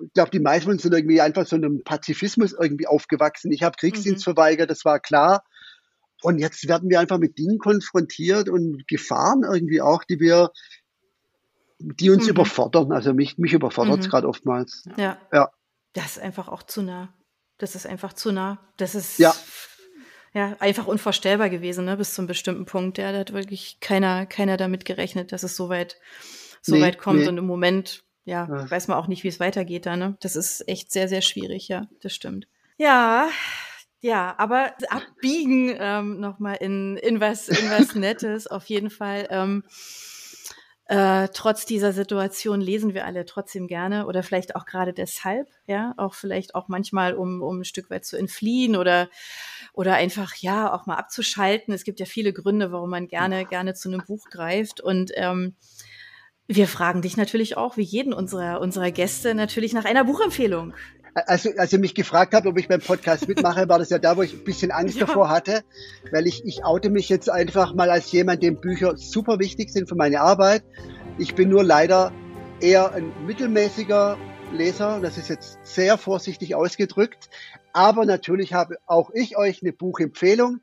ich glaube, die meisten sind irgendwie einfach so einem Pazifismus irgendwie aufgewachsen. Ich habe Kriegsdienst mhm. verweigert, das war klar. Und jetzt werden wir einfach mit Dingen konfrontiert und Gefahren irgendwie auch, die wir die uns mhm. überfordern. Also mich, mich überfordert es mhm. gerade oftmals. Ja. ja. Das ist einfach auch zu nah. Das ist einfach zu nah. Das ist ja, ja einfach unvorstellbar gewesen, ne? bis zum bestimmten Punkt. Ja, da hat wirklich keiner, keiner damit gerechnet, dass es so weit, so nee, weit kommt. Nee. Und im Moment, ja, ja, weiß man auch nicht, wie es weitergeht da. Ne? Das ist echt sehr, sehr schwierig, ja, das stimmt. Ja, ja, aber abbiegen ähm, nochmal in, in, was, in was Nettes auf jeden Fall. Ähm, äh, trotz dieser Situation lesen wir alle trotzdem gerne oder vielleicht auch gerade deshalb, ja, auch vielleicht auch manchmal, um, um ein Stück weit zu entfliehen oder, oder einfach, ja, auch mal abzuschalten. Es gibt ja viele Gründe, warum man gerne, gerne zu einem Buch greift und, ähm, wir fragen dich natürlich auch, wie jeden unserer, unserer Gäste, natürlich nach einer Buchempfehlung. Also, als ihr mich gefragt habt, ob ich beim Podcast mitmache, war das ja da, wo ich ein bisschen Angst ja. davor hatte, weil ich, ich oute mich jetzt einfach mal als jemand, dem Bücher super wichtig sind für meine Arbeit. Ich bin nur leider eher ein mittelmäßiger Leser, das ist jetzt sehr vorsichtig ausgedrückt, aber natürlich habe auch ich euch eine Buchempfehlung.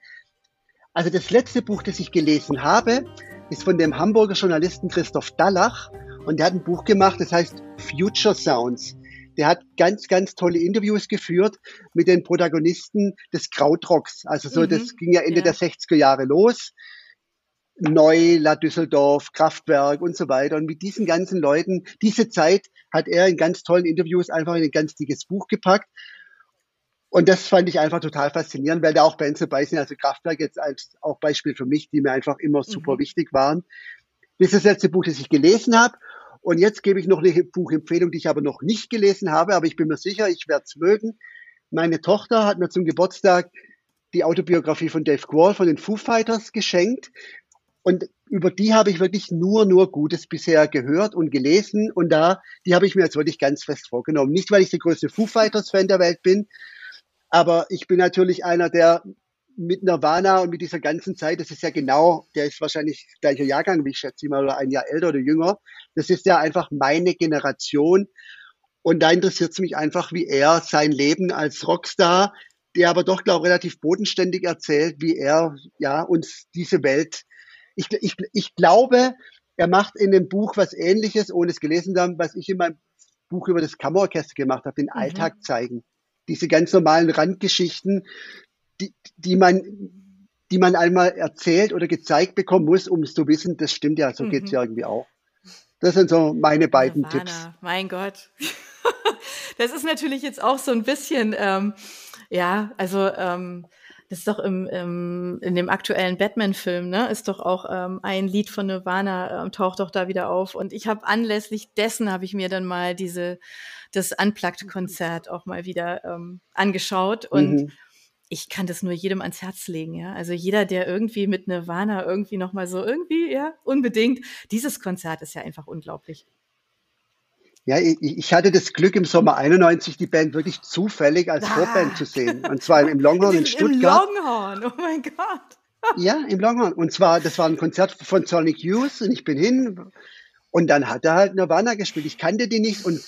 Also das letzte Buch, das ich gelesen habe, ist von dem Hamburger Journalisten Christoph Dallach und der hat ein Buch gemacht, das heißt Future Sounds. Der hat ganz, ganz tolle Interviews geführt mit den Protagonisten des Krautrocks. Also so, mhm. das ging ja Ende ja. der 60er Jahre los. Neula, Düsseldorf, Kraftwerk und so weiter. Und mit diesen ganzen Leuten, diese Zeit hat er in ganz tollen Interviews einfach in ein ganz dickes Buch gepackt. Und das fand ich einfach total faszinierend, weil da auch Bands dabei sind, also Kraftwerk jetzt als auch Beispiel für mich, die mir einfach immer super mhm. wichtig waren. Das ist das letzte Buch, das ich gelesen habe. Und jetzt gebe ich noch eine Buchempfehlung, die ich aber noch nicht gelesen habe, aber ich bin mir sicher, ich werde es mögen. Meine Tochter hat mir zum Geburtstag die Autobiografie von Dave Grohl von den Foo Fighters geschenkt. Und über die habe ich wirklich nur, nur Gutes bisher gehört und gelesen. Und da, die habe ich mir jetzt wirklich ganz fest vorgenommen. Nicht, weil ich der größte Foo Fighters Fan der Welt bin, aber ich bin natürlich einer, der mit Nirvana und mit dieser ganzen Zeit, das ist ja genau, der ist wahrscheinlich gleicher Jahrgang, wie ich schätze mal, oder ein Jahr älter oder jünger. Das ist ja einfach meine Generation. Und da interessiert es mich einfach, wie er sein Leben als Rockstar, der aber doch, glaube ich, relativ bodenständig erzählt, wie er ja uns diese Welt. Ich, ich, ich glaube, er macht in dem Buch was ähnliches, ohne es gelesen zu haben, was ich in meinem Buch über das Kammerorchester gemacht habe, den mhm. Alltag zeigen. Diese ganz normalen Randgeschichten, die, die man die man einmal erzählt oder gezeigt bekommen muss, um es zu wissen, das stimmt ja, so mhm. geht es ja irgendwie auch. Das sind so meine beiden Nirvana, Tipps. Mein Gott. [LAUGHS] das ist natürlich jetzt auch so ein bisschen, ähm, ja, also ähm, das ist doch im, im, in dem aktuellen Batman-Film, ne, ist doch auch ähm, ein Lied von Nirvana, ähm, taucht doch da wieder auf. Und ich habe anlässlich dessen habe ich mir dann mal diese das Unplugged-Konzert auch mal wieder ähm, angeschaut und mhm ich kann das nur jedem ans Herz legen, ja. Also jeder, der irgendwie mit Nirvana irgendwie nochmal so irgendwie, ja, unbedingt. Dieses Konzert ist ja einfach unglaublich. Ja, ich, ich hatte das Glück im Sommer 91 die Band wirklich zufällig als ah. Vorband zu sehen. Und zwar im Longhorn [LAUGHS] in Stuttgart. Im Longhorn, oh mein Gott. Ja, im Longhorn. Und zwar, das war ein Konzert von Sonic Youth und ich bin hin und dann hat er halt Nirvana gespielt. Ich kannte die nicht und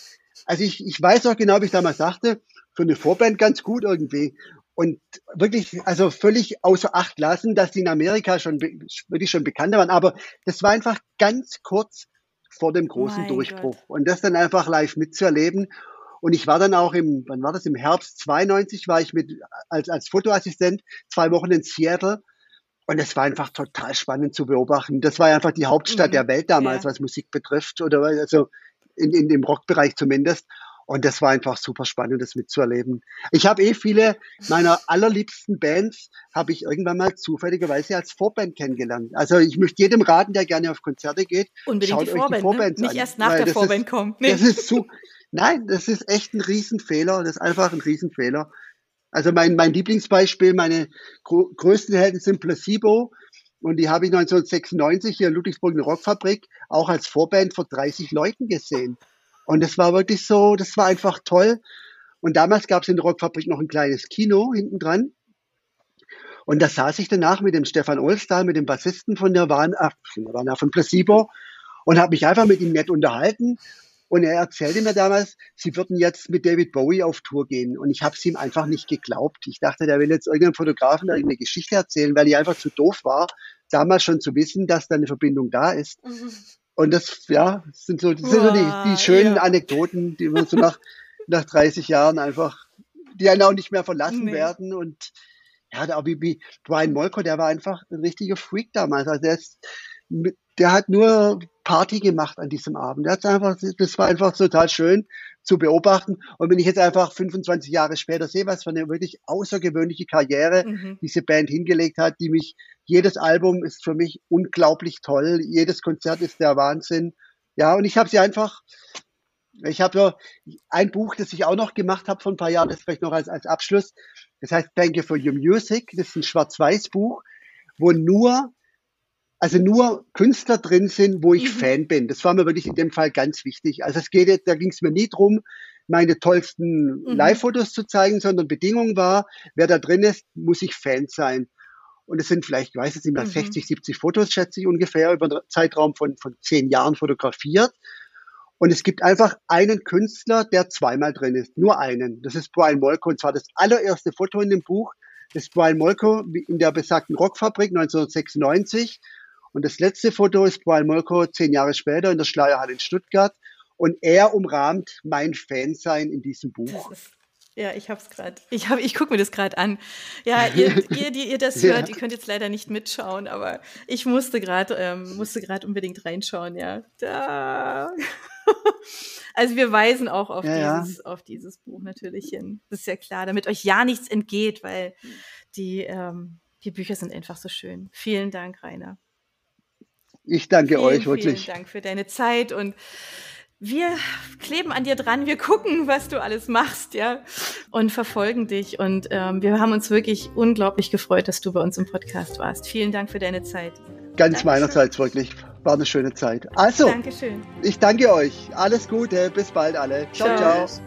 also ich, ich weiß auch genau, wie ich damals sagte, für eine Vorband ganz gut irgendwie und wirklich, also völlig außer Acht lassen, dass die in Amerika schon wirklich schon bekannter waren. Aber das war einfach ganz kurz vor dem großen mein Durchbruch. Gott. Und das dann einfach live mitzuerleben. Und ich war dann auch im, wann war das? Im Herbst 92 war ich mit, als, als Fotoassistent zwei Wochen in Seattle. Und es war einfach total spannend zu beobachten. Das war einfach die Hauptstadt mhm. der Welt damals, ja. was Musik betrifft, oder also in, in dem Rockbereich zumindest. Und das war einfach super spannend, das mitzuerleben. Ich habe eh viele meiner allerliebsten Bands, habe ich irgendwann mal zufälligerweise als Vorband kennengelernt. Also ich möchte jedem raten, der gerne auf Konzerte geht, Unbedingt schaut die Vorband, euch die Vorbands ne? Nicht erst nach der Vorband ist, kommen. Nee. Das ist so, nein, das ist echt ein Riesenfehler. Das ist einfach ein Riesenfehler. Also mein, mein Lieblingsbeispiel, meine größten Helden sind Placebo. Und die habe ich 1996 hier in Ludwigsburg in der Rockfabrik auch als Vorband vor 30 Leuten gesehen. Und das war wirklich so, das war einfach toll. Und damals gab es in der Rockfabrik noch ein kleines Kino hinten dran. Und da saß ich danach mit dem Stefan Olstal, mit dem Bassisten von Nirvana, Nirvana von Placebo und habe mich einfach mit ihm nett unterhalten. Und er erzählte mir damals, sie würden jetzt mit David Bowie auf Tour gehen. Und ich habe es ihm einfach nicht geglaubt. Ich dachte, der will jetzt irgendeinem Fotografen irgendeine Geschichte erzählen, weil ich einfach zu doof war, damals schon zu wissen, dass da eine Verbindung da ist. Mhm. Und das, ja, sind so, das sind so die, die schönen ja. Anekdoten, die man so nach, [LAUGHS] nach 30 Jahren einfach, die einen auch nicht mehr verlassen nee. werden. Und ja, der wie, wie Brian Molko, der war einfach ein richtiger Freak damals. Also der, ist, der hat nur Party gemacht an diesem Abend. Der hat einfach, das war einfach total schön zu beobachten. Und wenn ich jetzt einfach 25 Jahre später sehe, was für eine wirklich außergewöhnliche Karriere mhm. diese Band hingelegt hat, die mich, jedes Album ist für mich unglaublich toll, jedes Konzert ist der Wahnsinn. Ja, und ich habe sie einfach, ich habe so ein Buch, das ich auch noch gemacht habe vor ein paar Jahren, das vielleicht noch als, als Abschluss. Das heißt Thank You for Your Music. Das ist ein Schwarz-Weiß-Buch, wo nur also nur Künstler drin sind, wo ich mhm. Fan bin. Das war mir wirklich in dem Fall ganz wichtig. Also es geht, da ging es mir nie drum, meine tollsten mhm. Live-Fotos zu zeigen, sondern Bedingung war, wer da drin ist, muss ich Fan sein. Und es sind vielleicht, ich weiß jetzt nicht mehr, mhm. 60, 70 Fotos, schätze ich ungefähr, über einen Zeitraum von, von zehn Jahren fotografiert. Und es gibt einfach einen Künstler, der zweimal drin ist. Nur einen. Das ist Brian Molko. Und zwar das allererste Foto in dem Buch Das ist Brian Molko in der besagten Rockfabrik 1996. Und das letzte Foto ist Brian Molko zehn Jahre später in der Schleierhalle in Stuttgart. Und er umrahmt mein Fansein in diesem Buch. Ja, ich hab's gerade. Ich, hab, ich gucke mir das gerade an. Ja, [LAUGHS] ihr, ihr, die ihr das hört, ja. ihr könnt jetzt leider nicht mitschauen, aber ich musste gerade ähm, musste gerade unbedingt reinschauen, ja. Da. [LAUGHS] Also wir weisen auch auf, ja, dieses, ja. auf dieses Buch natürlich hin. Das ist ja klar, damit euch ja nichts entgeht, weil die, ähm, die Bücher sind einfach so schön. Vielen Dank, Rainer. Ich danke vielen, euch wirklich. Vielen Dank für deine Zeit und wir kleben an dir dran, wir gucken, was du alles machst, ja, und verfolgen dich. Und ähm, wir haben uns wirklich unglaublich gefreut, dass du bei uns im Podcast warst. Vielen Dank für deine Zeit. Ganz Dankeschön. meinerseits wirklich. War eine schöne Zeit. Also, Dankeschön. ich danke euch. Alles Gute. Bis bald alle. ciao. ciao. ciao.